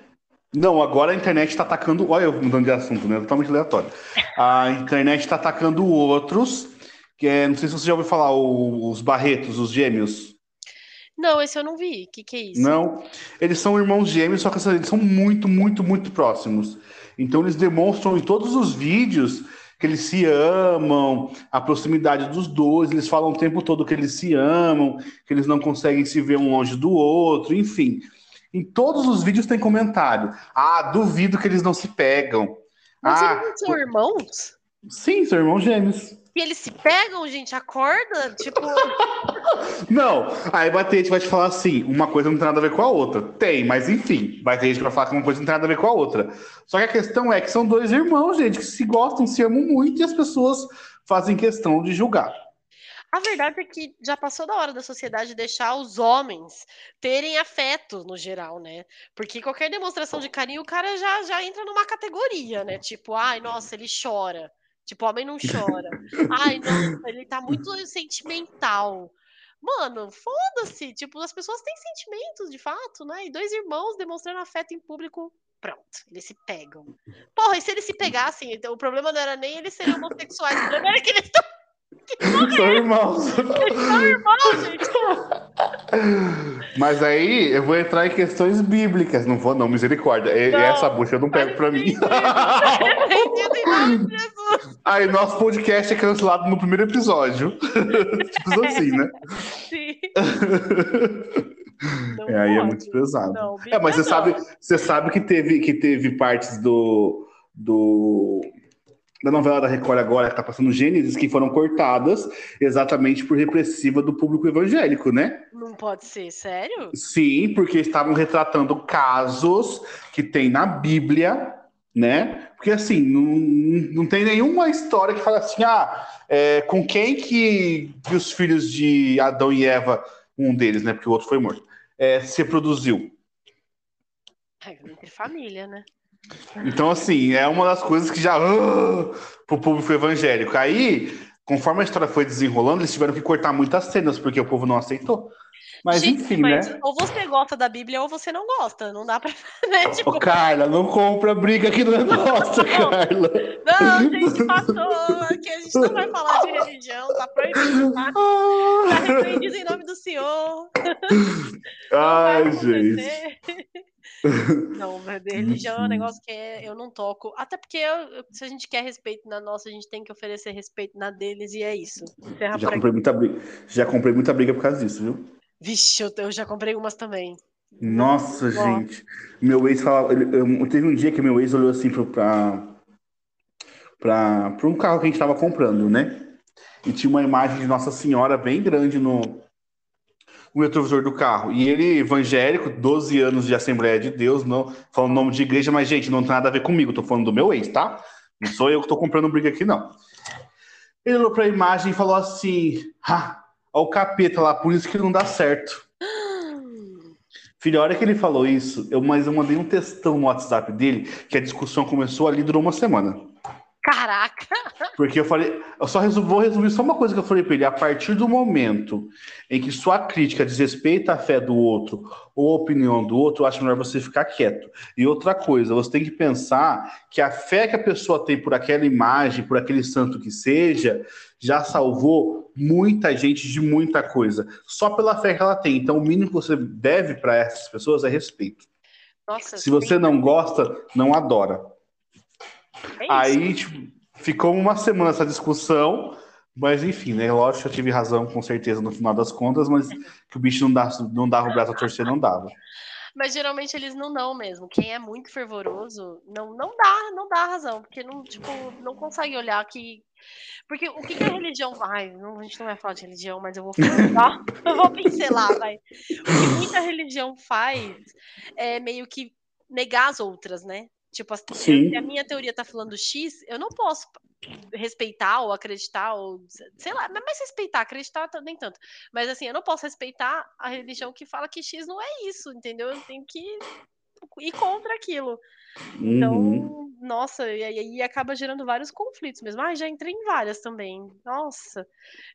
Não, agora a internet tá atacando. Olha, eu mudando de assunto, né? Totalmente aleatório. A internet tá atacando outros. Que é, não sei se você já ouviu falar, os Barretos, os gêmeos. Não, esse eu não vi. O que, que é isso? Não. Eles são irmãos gêmeos, só que assim, eles são muito, muito, muito próximos. Então eles demonstram em todos os vídeos que eles se amam, a proximidade dos dois, eles falam o tempo todo que eles se amam, que eles não conseguem se ver um longe do outro, enfim. Em todos os vídeos tem comentário. Ah, duvido que eles não se pegam. Mas ah, eles não são irmãos? sim, são irmãos gêmeos. E eles se pegam, gente? Acorda? Tipo, Não, aí vai ter gente vai te falar assim, uma coisa não tem nada a ver com a outra. Tem, mas enfim, vai ter gente que vai falar que uma coisa não tem nada a ver com a outra. Só que a questão é que são dois irmãos, gente, que se gostam, se amam muito e as pessoas fazem questão de julgar. A verdade é que já passou da hora da sociedade deixar os homens terem afeto no geral, né? Porque qualquer demonstração de carinho, o cara já, já entra numa categoria, né? Tipo, ai, nossa, ele chora. Tipo, homem não chora. Ai, nossa, ele tá muito sentimental. Mano, foda-se. Tipo, as pessoas têm sentimentos, de fato, né? E dois irmãos demonstrando afeto em público, pronto, eles se pegam. Porra, e se eles se pegassem, então, o problema não era nem eles serem homossexuais, o problema era que eles estão São irmãos. irmãos, gente. Mas aí eu vou entrar em questões bíblicas. Não vou, não, misericórdia. Não, Essa bucha eu não pego pra mim. Aí nosso podcast é cancelado no primeiro episódio. Tipo assim, né? Sim. É, aí é muito pesado. Não, É, mas você sabe, você sabe que teve, que teve partes do, do da novela da Record agora, que tá passando Gênesis, que foram cortadas exatamente por repressiva do público evangélico, né? Não pode ser, sério? Sim, porque estavam retratando casos que tem na Bíblia, né? Porque assim, não, não tem nenhuma história que fala assim, ah, é, com quem que, que os filhos de Adão e Eva, um deles, né? Porque o outro foi morto, é, se reproduziu. É, Entre família, né? Então, assim, é uma das coisas que já. Uh, pro público evangélico. Aí, conforme a história foi desenrolando, eles tiveram que cortar muitas cenas, porque o povo não aceitou. Mas, Gente, enfim, mas né? ou você gosta da Bíblia ou você não gosta. Não dá pra. Né? Tipo, Ô, Carla, não compra briga aqui no negócio, Carla. não, gente, passou. Aqui a gente não vai falar de religião, tá proibido, tá? Tá repreendido em nome do Senhor. Ai, gente. Não, religião é um negócio que é- eu não toco. Até porque eu- se a gente quer respeito na nossa, a gente tem que oferecer respeito na deles e é isso. Encerra Já aqui. comprei muita briga. Já comprei muita briga por causa disso, viu? Vixe, eu, eu já comprei umas também. Nossa, gente. Meu ex falava. ele- eu- teve um dia que meu ex olhou assim pra, pra, pra um carro que a gente tava comprando, né? E tinha uma imagem de Nossa Senhora bem grande no, no retrovisor do carro. E ele, evangélico, 12 anos de Assembleia de Deus, não falando nome de igreja, mas, gente, não tem nada a ver comigo, tô falando do meu ex, tá? Não sou eu que tô comprando briga aqui, não. Ele olhou pra imagem e falou assim: ah, ó o capeta lá, por isso que não dá certo. Filho, a hora que ele falou isso, eu, mas eu mandei um textão no WhatsApp dele, que a discussão começou ali, durou uma semana. Caraca! Porque eu falei, eu só vou resumir só uma coisa que eu falei pra ele. A partir do momento em que sua crítica desrespeita a fé do outro ou a opinião do outro, eu acho melhor você ficar quieto. E outra coisa, você tem que pensar que a fé que a pessoa tem por aquela imagem, por aquele santo que seja, já salvou muita gente de muita coisa. Só pela fé que ela tem. Então, o mínimo que você deve para essas pessoas é respeito. Nossa, Se você não gosta, não adora. É. Aí, tipo, ficou uma semana essa discussão, mas enfim, né? Lógico que eu tive razão, com certeza, no final das contas, mas que o bicho não, dá, não dava o braço a torcer, não dava. Mas geralmente eles não dão mesmo. Quem é muito fervoroso não, não dá, não dá razão, porque não, tipo, não consegue olhar que. Porque o que, que a religião. Ai, não, a gente não vai falar de religião, mas eu vou falar. eu vou pincelar, vai. O que muita religião faz é meio que negar as outras, né? Tipo, Sim. se a minha teoria tá falando X, eu não posso respeitar ou acreditar, ou sei lá, mas respeitar, acreditar tá- nem tanto. Mas assim, eu não posso respeitar a religião que fala que X não é isso, entendeu? Eu tenho que ir contra aquilo. Então, Uhum. nossa, e aí acaba gerando vários conflitos mesmo. Ah, já entrei em várias também. Nossa,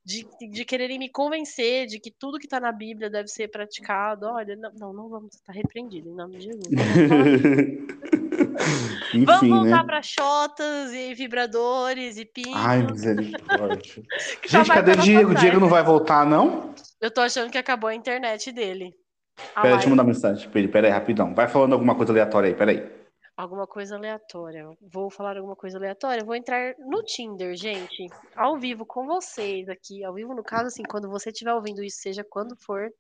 de, de quererem me convencer de que tudo que tá na Bíblia deve ser praticado. Olha, não, não, não vamos estar repreendido em nome de Jesus. Enfim, Vamos voltar né? para chotas e vibradores e pinos. Ai, misericórdia. Gente, cadê pra Diego? nossa Diego não vai voltar, não? Eu tô achando que acabou a internet dele. Peraí, deixa eu mandar mensagem pra ele. Peraí, rapidão. Vai falando alguma coisa aleatória aí, peraí. Alguma coisa aleatória. Vou falar alguma coisa aleatória. Vou entrar no Tinder, gente. Ao vivo com vocês aqui. Ao vivo, no caso, assim, quando você estiver ouvindo isso, seja quando for.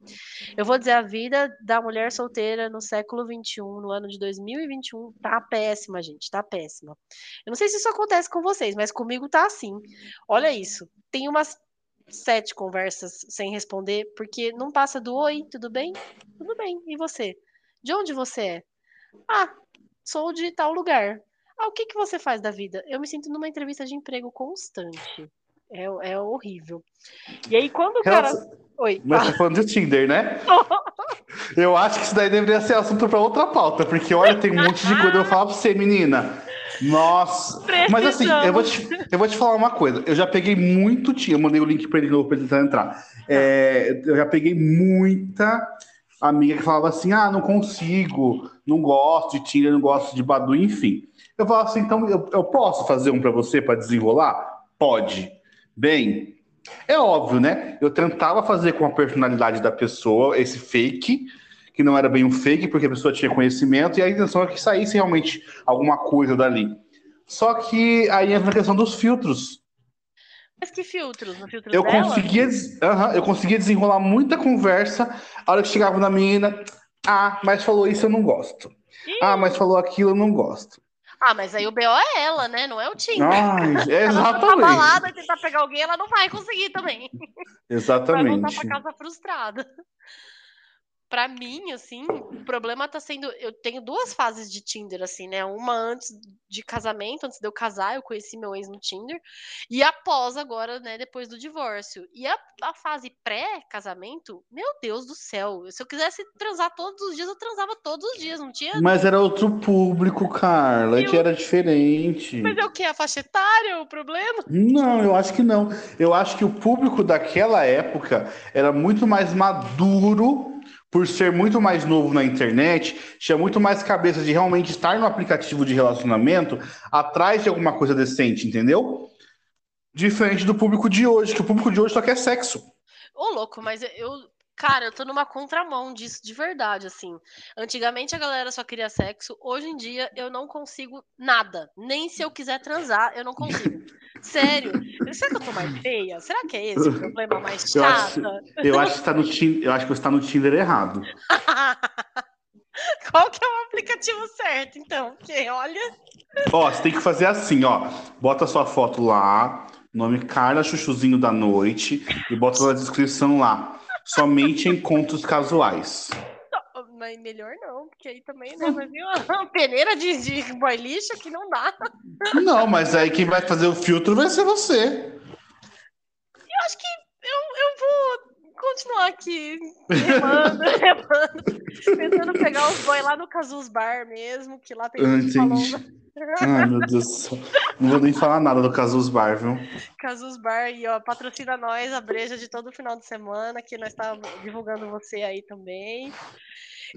Eu vou dizer a vida da mulher solteira no século XXI, no ano de 2021, tá péssima, gente. Tá péssima. Eu não sei se isso acontece com vocês, mas comigo tá assim. Olha isso. Tem umas sete conversas sem responder, porque não passa do oi, tudo bem? Tudo bem. E você? De onde você é? Ah, sou de tal lugar. Ah, o que, que você faz da vida? Eu me sinto numa entrevista de emprego constante. É, é horrível. E aí, quando o cara. Oi, Mas tá falando de Tinder, né? Eu acho que isso daí deveria ser assunto pra outra pauta, porque olha, tem um monte de coisa. Eu vou falar pra você, menina. Nossa. Mas assim, eu vou, te, eu vou te falar uma coisa. Eu já peguei muito Tinder. Eu mandei o link pra ele de novo pra ele tentar entrar. É, eu já peguei muita amiga que falava assim: ah, não consigo, não gosto de Tinder, não gosto de Badu, enfim. Eu falava assim, então eu, eu posso fazer um pra você pra desenrolar? Pode. Bem, é óbvio, né? Eu tentava fazer com a personalidade da pessoa esse fake, que não era bem um fake, porque a pessoa tinha conhecimento, e a intenção é que saísse realmente alguma coisa dali. Só que aí entra a questão dos filtros. Mas que filtros? No filtro Eu dela? conseguia, des- eu conseguia desenrolar muita conversa, a hora que chegava na menina, ah, mas falou isso eu não gosto. Ih, Ah, mas falou aquilo eu não gosto. Ah, mas aí o BO é ela, né? Não é o Tinder. Ai, é Ela exatamente. balada e tentar pegar alguém, ela não vai conseguir também. Vai voltar Exatamente. pra casa frustrada. Pra mim, assim, o problema tá sendo. Eu tenho duas fases de Tinder, assim, né? Uma antes de casamento, antes de eu casar, eu conheci meu ex no Tinder. E após agora, né, depois do divórcio. E a, a fase pré-casamento, meu Deus do céu. Se eu quisesse transar todos os dias, eu transava todos os dias, não tinha. Mas era outro público, Carla, Eu- que era diferente. Mas é o que? A faixa etária o problema? Não, eu acho que não. Eu acho que o público daquela época era muito mais maduro, por ser muito mais novo na internet, tinha muito mais cabeça de realmente estar no aplicativo de relacionamento atrás de alguma coisa decente, entendeu? Diferente do público de hoje, que o público de hoje só quer sexo. Ô, louco, mas eu. Cara, eu tô numa contramão disso de verdade, assim. Antigamente a galera só queria sexo, hoje em dia eu não consigo nada. Nem se eu quiser transar, eu não consigo. Sério. Será que eu tô mais feia? Será que é esse o problema mais Eu acho-? Eu acho que, tá no Tin- eu acho que você está no Tinder errado. Qual que é o aplicativo certo, então? Porque olha. Ó, você tem que fazer assim, ó. Bota sua foto lá, nome Carla Chuchuzinho da Noite, e bota na descrição lá. Somente encontros casuais. Mas melhor não, porque aí também, né? Vai vir uma peneira de, de boy lixo que não dá. Não, mas aí quem vai fazer o filtro vai ser você. Eu acho que eu, eu vou continuar aqui remando, remando, tentando pegar os boys lá no Casus Bar mesmo, que lá tem salão entendi. Ai, meu Deus do céu. Não vou nem falar nada do Casus Bar, viu? Casus Bar e ó, patrocina nós a breja de todo final de semana, que nós estávamos divulgando você aí também.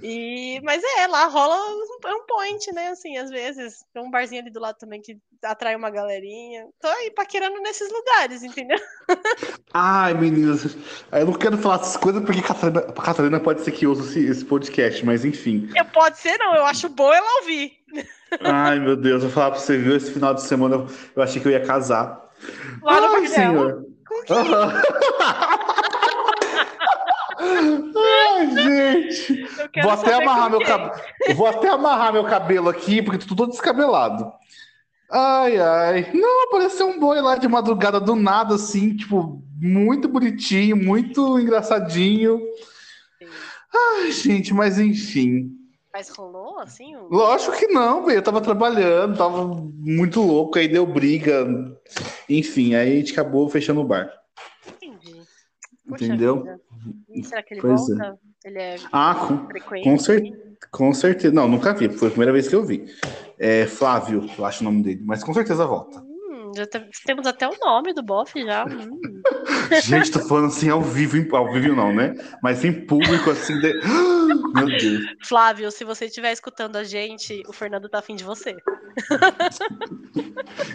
E, mas é, lá rola um, é um point, né? Assim, às vezes. Tem um barzinho ali do lado também que atrai uma galerinha. Tô aí paquerando nesses lugares, entendeu? Ai, meninas, eu não quero falar essas coisas porque Catarina, a Catarina pode ser que ouça esse, podcast, mas enfim. Eu, pode ser, não, eu acho bom ela ouvir. Ai, meu Deus, eu vou falar pra você, viu? Esse final de semana eu, eu achei que eu ia casar. Lá no Ai, senhor. Com que Aham. Ai, gente. Vou até amarrar meu cabelo. Vou até amarrar meu cabelo aqui, porque tô todo descabelado. Ai, ai. Não, apareceu um boi lá de madrugada do nada, assim, tipo, muito bonitinho, muito engraçadinho. Ai, gente, mas enfim. Mas rolou assim? Um... Lógico que não, velho. Eu tava trabalhando, tava muito louco, aí deu briga. Enfim, aí a gente acabou fechando o bar. Entendi. Poxa Entendeu? vida. Será que ele Pois é. Ele é Ah, com, frequente? com, cer com certeza. Não, nunca vi, foi a primeira vez que eu vi. É Flávio, eu acho o nome dele, mas com certeza volta. Já te- temos até o nome do bofe já. Hum. Gente, tô falando assim ao vivo, ao vivo não, né? Mas em público, assim. de- Meu Deus. Flávio, se você estiver escutando a gente, o Fernando tá afim de você.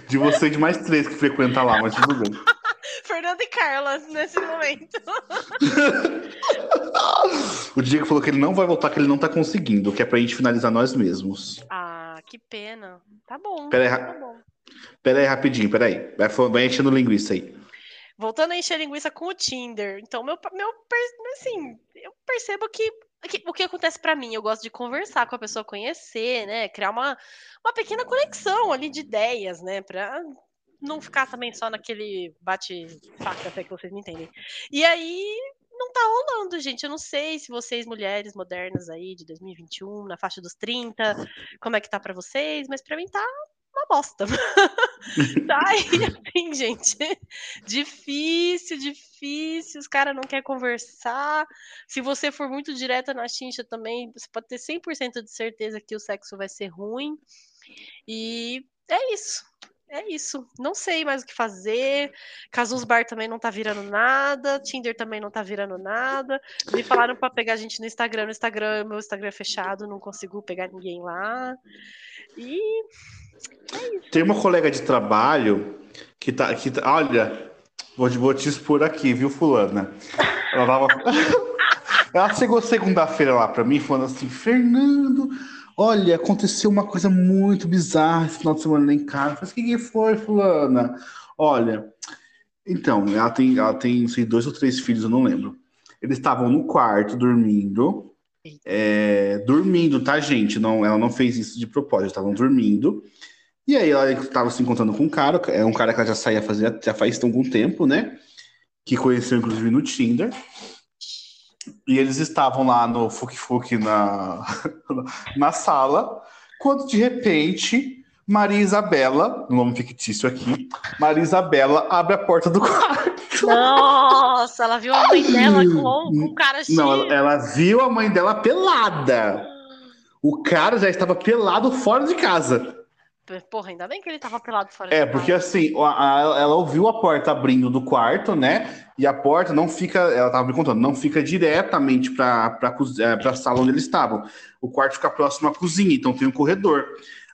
De você e de mais três que frequenta lá, mas tudo bem. Fernando e Carla, nesse momento. O Diego falou que ele não vai voltar, que ele não tá conseguindo, que é pra gente finalizar nós mesmos. Ah, que pena. Tá bom. Pera aí, tá bom. Pera aí rapidinho, pera aí. Vai, vai enchendo linguiça aí. Voltando a encher linguiça com o Tinder. Então, meu, meu assim, eu percebo que, o que acontece pra mim, eu gosto de conversar com a pessoa, conhecer, né? Criar uma, uma pequena conexão ali de ideias, né? Pra não ficar também só naquele bate-faca até que vocês me entendem. E aí, não tá rolando, gente. Eu não sei se vocês, mulheres modernas aí, de 2021, na faixa dos 30, como é que tá pra vocês, mas pra mim tá uma bosta. tá aí, assim, gente. Difícil, difícil. Os caras não querem conversar. Se você for muito direta na chincha também, você pode ter 100% de certeza que o sexo vai ser ruim. E é isso. É isso. Não sei mais o que fazer. Casus Bar também não tá virando nada. Tinder também não tá virando nada. Me falaram pra pegar a gente no Instagram. No Instagram, meu Instagram é fechado, não consigo pegar ninguém lá. E Tem uma colega de trabalho que tá. Que tá olha, vou, te- vou te expor aqui, viu, Fulana? Ela tava. Ela chegou segunda-feira lá pra mim falando assim: Fernando, olha, aconteceu uma coisa muito bizarra esse final de semana lá em casa. Eu falei, o que, foi, Fulana? Olha, então, ela tem, ela tem sei, dois ou três filhos, eu não lembro. Eles estavam no quarto dormindo. é, dormindo, tá, gente? Não, ela não fez isso de propósito, estavam dormindo. E aí ela estava se encontrando com um cara, é um cara que ela já saía fazer, já faz algum tempo, né? Que conheceu inclusive no Tinder. E eles estavam lá no Fuk Fuk na, na sala, quando de repente Maria Isabela, no nome fictício aqui, Maria Isabela abre a porta do quarto. Nossa, ela viu a mãe dela com, com um cara X. Não, ela, ela viu a mãe dela pelada. O cara já estava pelado fora de casa. Porra, ainda bem que ele tava pelado fora É, porque casa. assim, a- a- ela ouviu a porta abrindo do quarto, né? E a porta não fica, ela tava me contando, não fica diretamente para para a sala onde eles estavam. O quarto fica próximo à cozinha, então tem um corredor.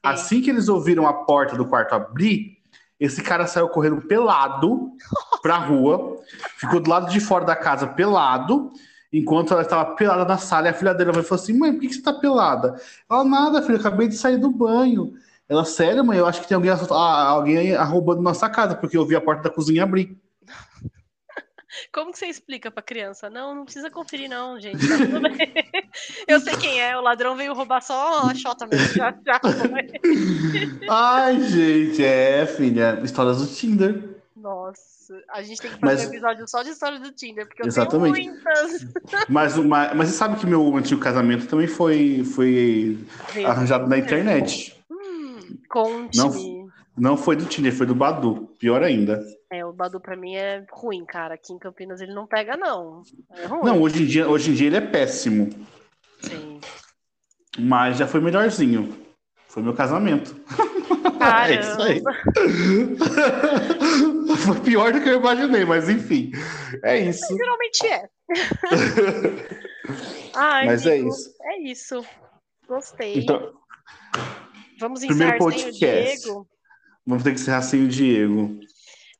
Assim que eles ouviram a porta do quarto abrir, esse cara saiu correndo pelado pra rua, ficou do lado de fora da casa pelado, enquanto ela estava pelada na sala. E a filha dela falou assim: Mãe, por que que você tá pelada? Ela, nada, filha, acabei de sair do banho. Ela, sério, mãe, eu acho que tem alguém, ah, alguém roubando nossa casa, porque eu vi a porta da cozinha abrir. Como que você explica pra criança? Não, não precisa conferir, não, gente. Tá. Eu sei quem é, o ladrão veio roubar só a chota mesmo. Já, já foi. Ai, gente, é, filha, histórias do Tinder. Nossa, a gente tem que Mas- fazer um episódio só de história do Tinder, porque eu Exatamente. tenho muitas. Mas, mas, mas você sabe que meu antigo casamento também foi, foi arranjado na internet. Hum, Conte-me. Não foi do Tinder, foi do Badu. Pior ainda. É, o Badu pra mim é ruim, cara. Aqui em Campinas ele não pega, não. É ruim. Não, hoje em dia, hoje em dia ele é péssimo. Sim. Mas já foi melhorzinho. Foi meu casamento. É isso aí. foi pior do que eu imaginei, mas enfim. É isso. Geralmente é. Ai, Mas é amigo, isso. É isso. Gostei. Então, Vamos encerrar sem o. Diego. vamos ter que encerrar sem o Diego.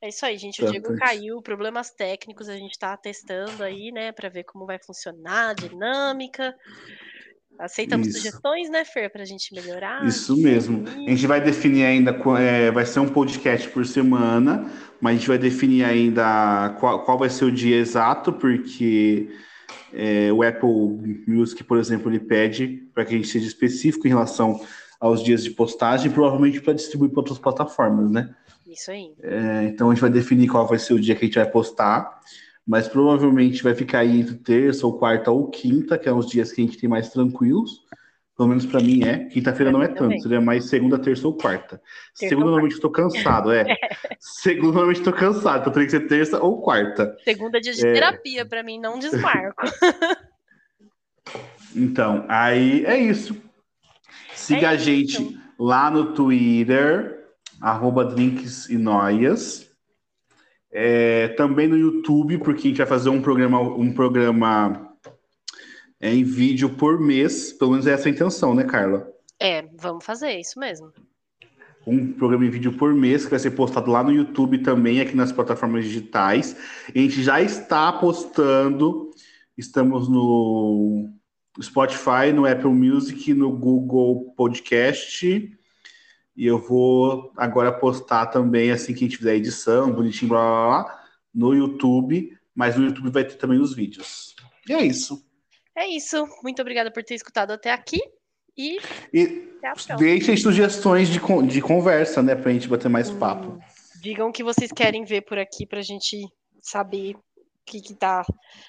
É isso aí, gente. O Tá, Diego tá. caiu, problemas técnicos, a gente tá testando aí, né, Pra ver como vai funcionar a dinâmica. Aceitamos Isso. sugestões, né, Fer, pra gente melhorar. Isso mesmo. A gente vai definir ainda, é, vai ser um podcast por semana, mas a gente vai definir ainda qual, qual vai ser o dia exato, porque é, o Apple Music, por exemplo, ele pede para que a gente seja específico em relação aos dias de postagem, provavelmente para distribuir para outras plataformas, né? Isso aí. É, então a gente vai definir qual vai ser o dia que a gente vai postar, mas provavelmente vai ficar aí entre terça ou quarta ou quinta, que é os dias que a gente tem mais tranquilos, Pelo menos pra mim é. Quinta-feira não é tanto. Seria mais segunda, terça ou quarta. Terça segunda, ou normalmente, tô cansado, é. segunda, normalmente, tô cansado. Então, teria que ser terça ou quarta. Segunda dia de É. terapia, pra mim, não desmarco. Então, aí é isso. Siga É a gente lá no Twitter, arroba Drinks e Noias. É, também no YouTube, porque a gente vai fazer um programa, um programa é, em vídeo por mês. Pelo menos é essa a intenção, né, Carla? É, vamos fazer isso mesmo. um programa em vídeo por mês que vai ser postado lá no YouTube também, aqui nas plataformas digitais. A gente já está postando, estamos no Spotify, no Apple Music, no Google Podcast. E eu vou agora postar também, assim que a gente fizer a edição, bonitinho, blá blá blá, no YouTube. Mas no YouTube vai ter também os vídeos. E é isso. É isso. Muito obrigada por ter escutado até aqui. E E deixem sugestões de, de conversa, né? Pra gente bater mais papo. Digam o que vocês querem ver por aqui pra gente saber que, que tá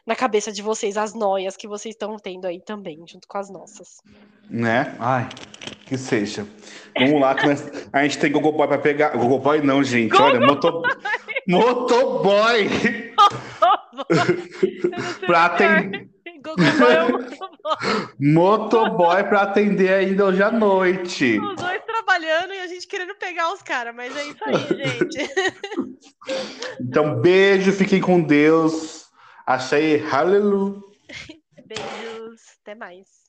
na cabeça de vocês, as noias que vocês estão tendo aí também, junto com as nossas. Né? Ai, que seja. Vamos lá, que nós- a gente tem Gogoboy pra pegar. Gogoboy não, gente. Olha, moto... motoboy pra atender. É Motoboy pra atender ainda hoje à noite. os dois trabalhando e a gente querendo pegar os caras, mas é isso aí, gente. Então, beijo, fiquem com Deus. Achei aleluia. Beijos, até mais.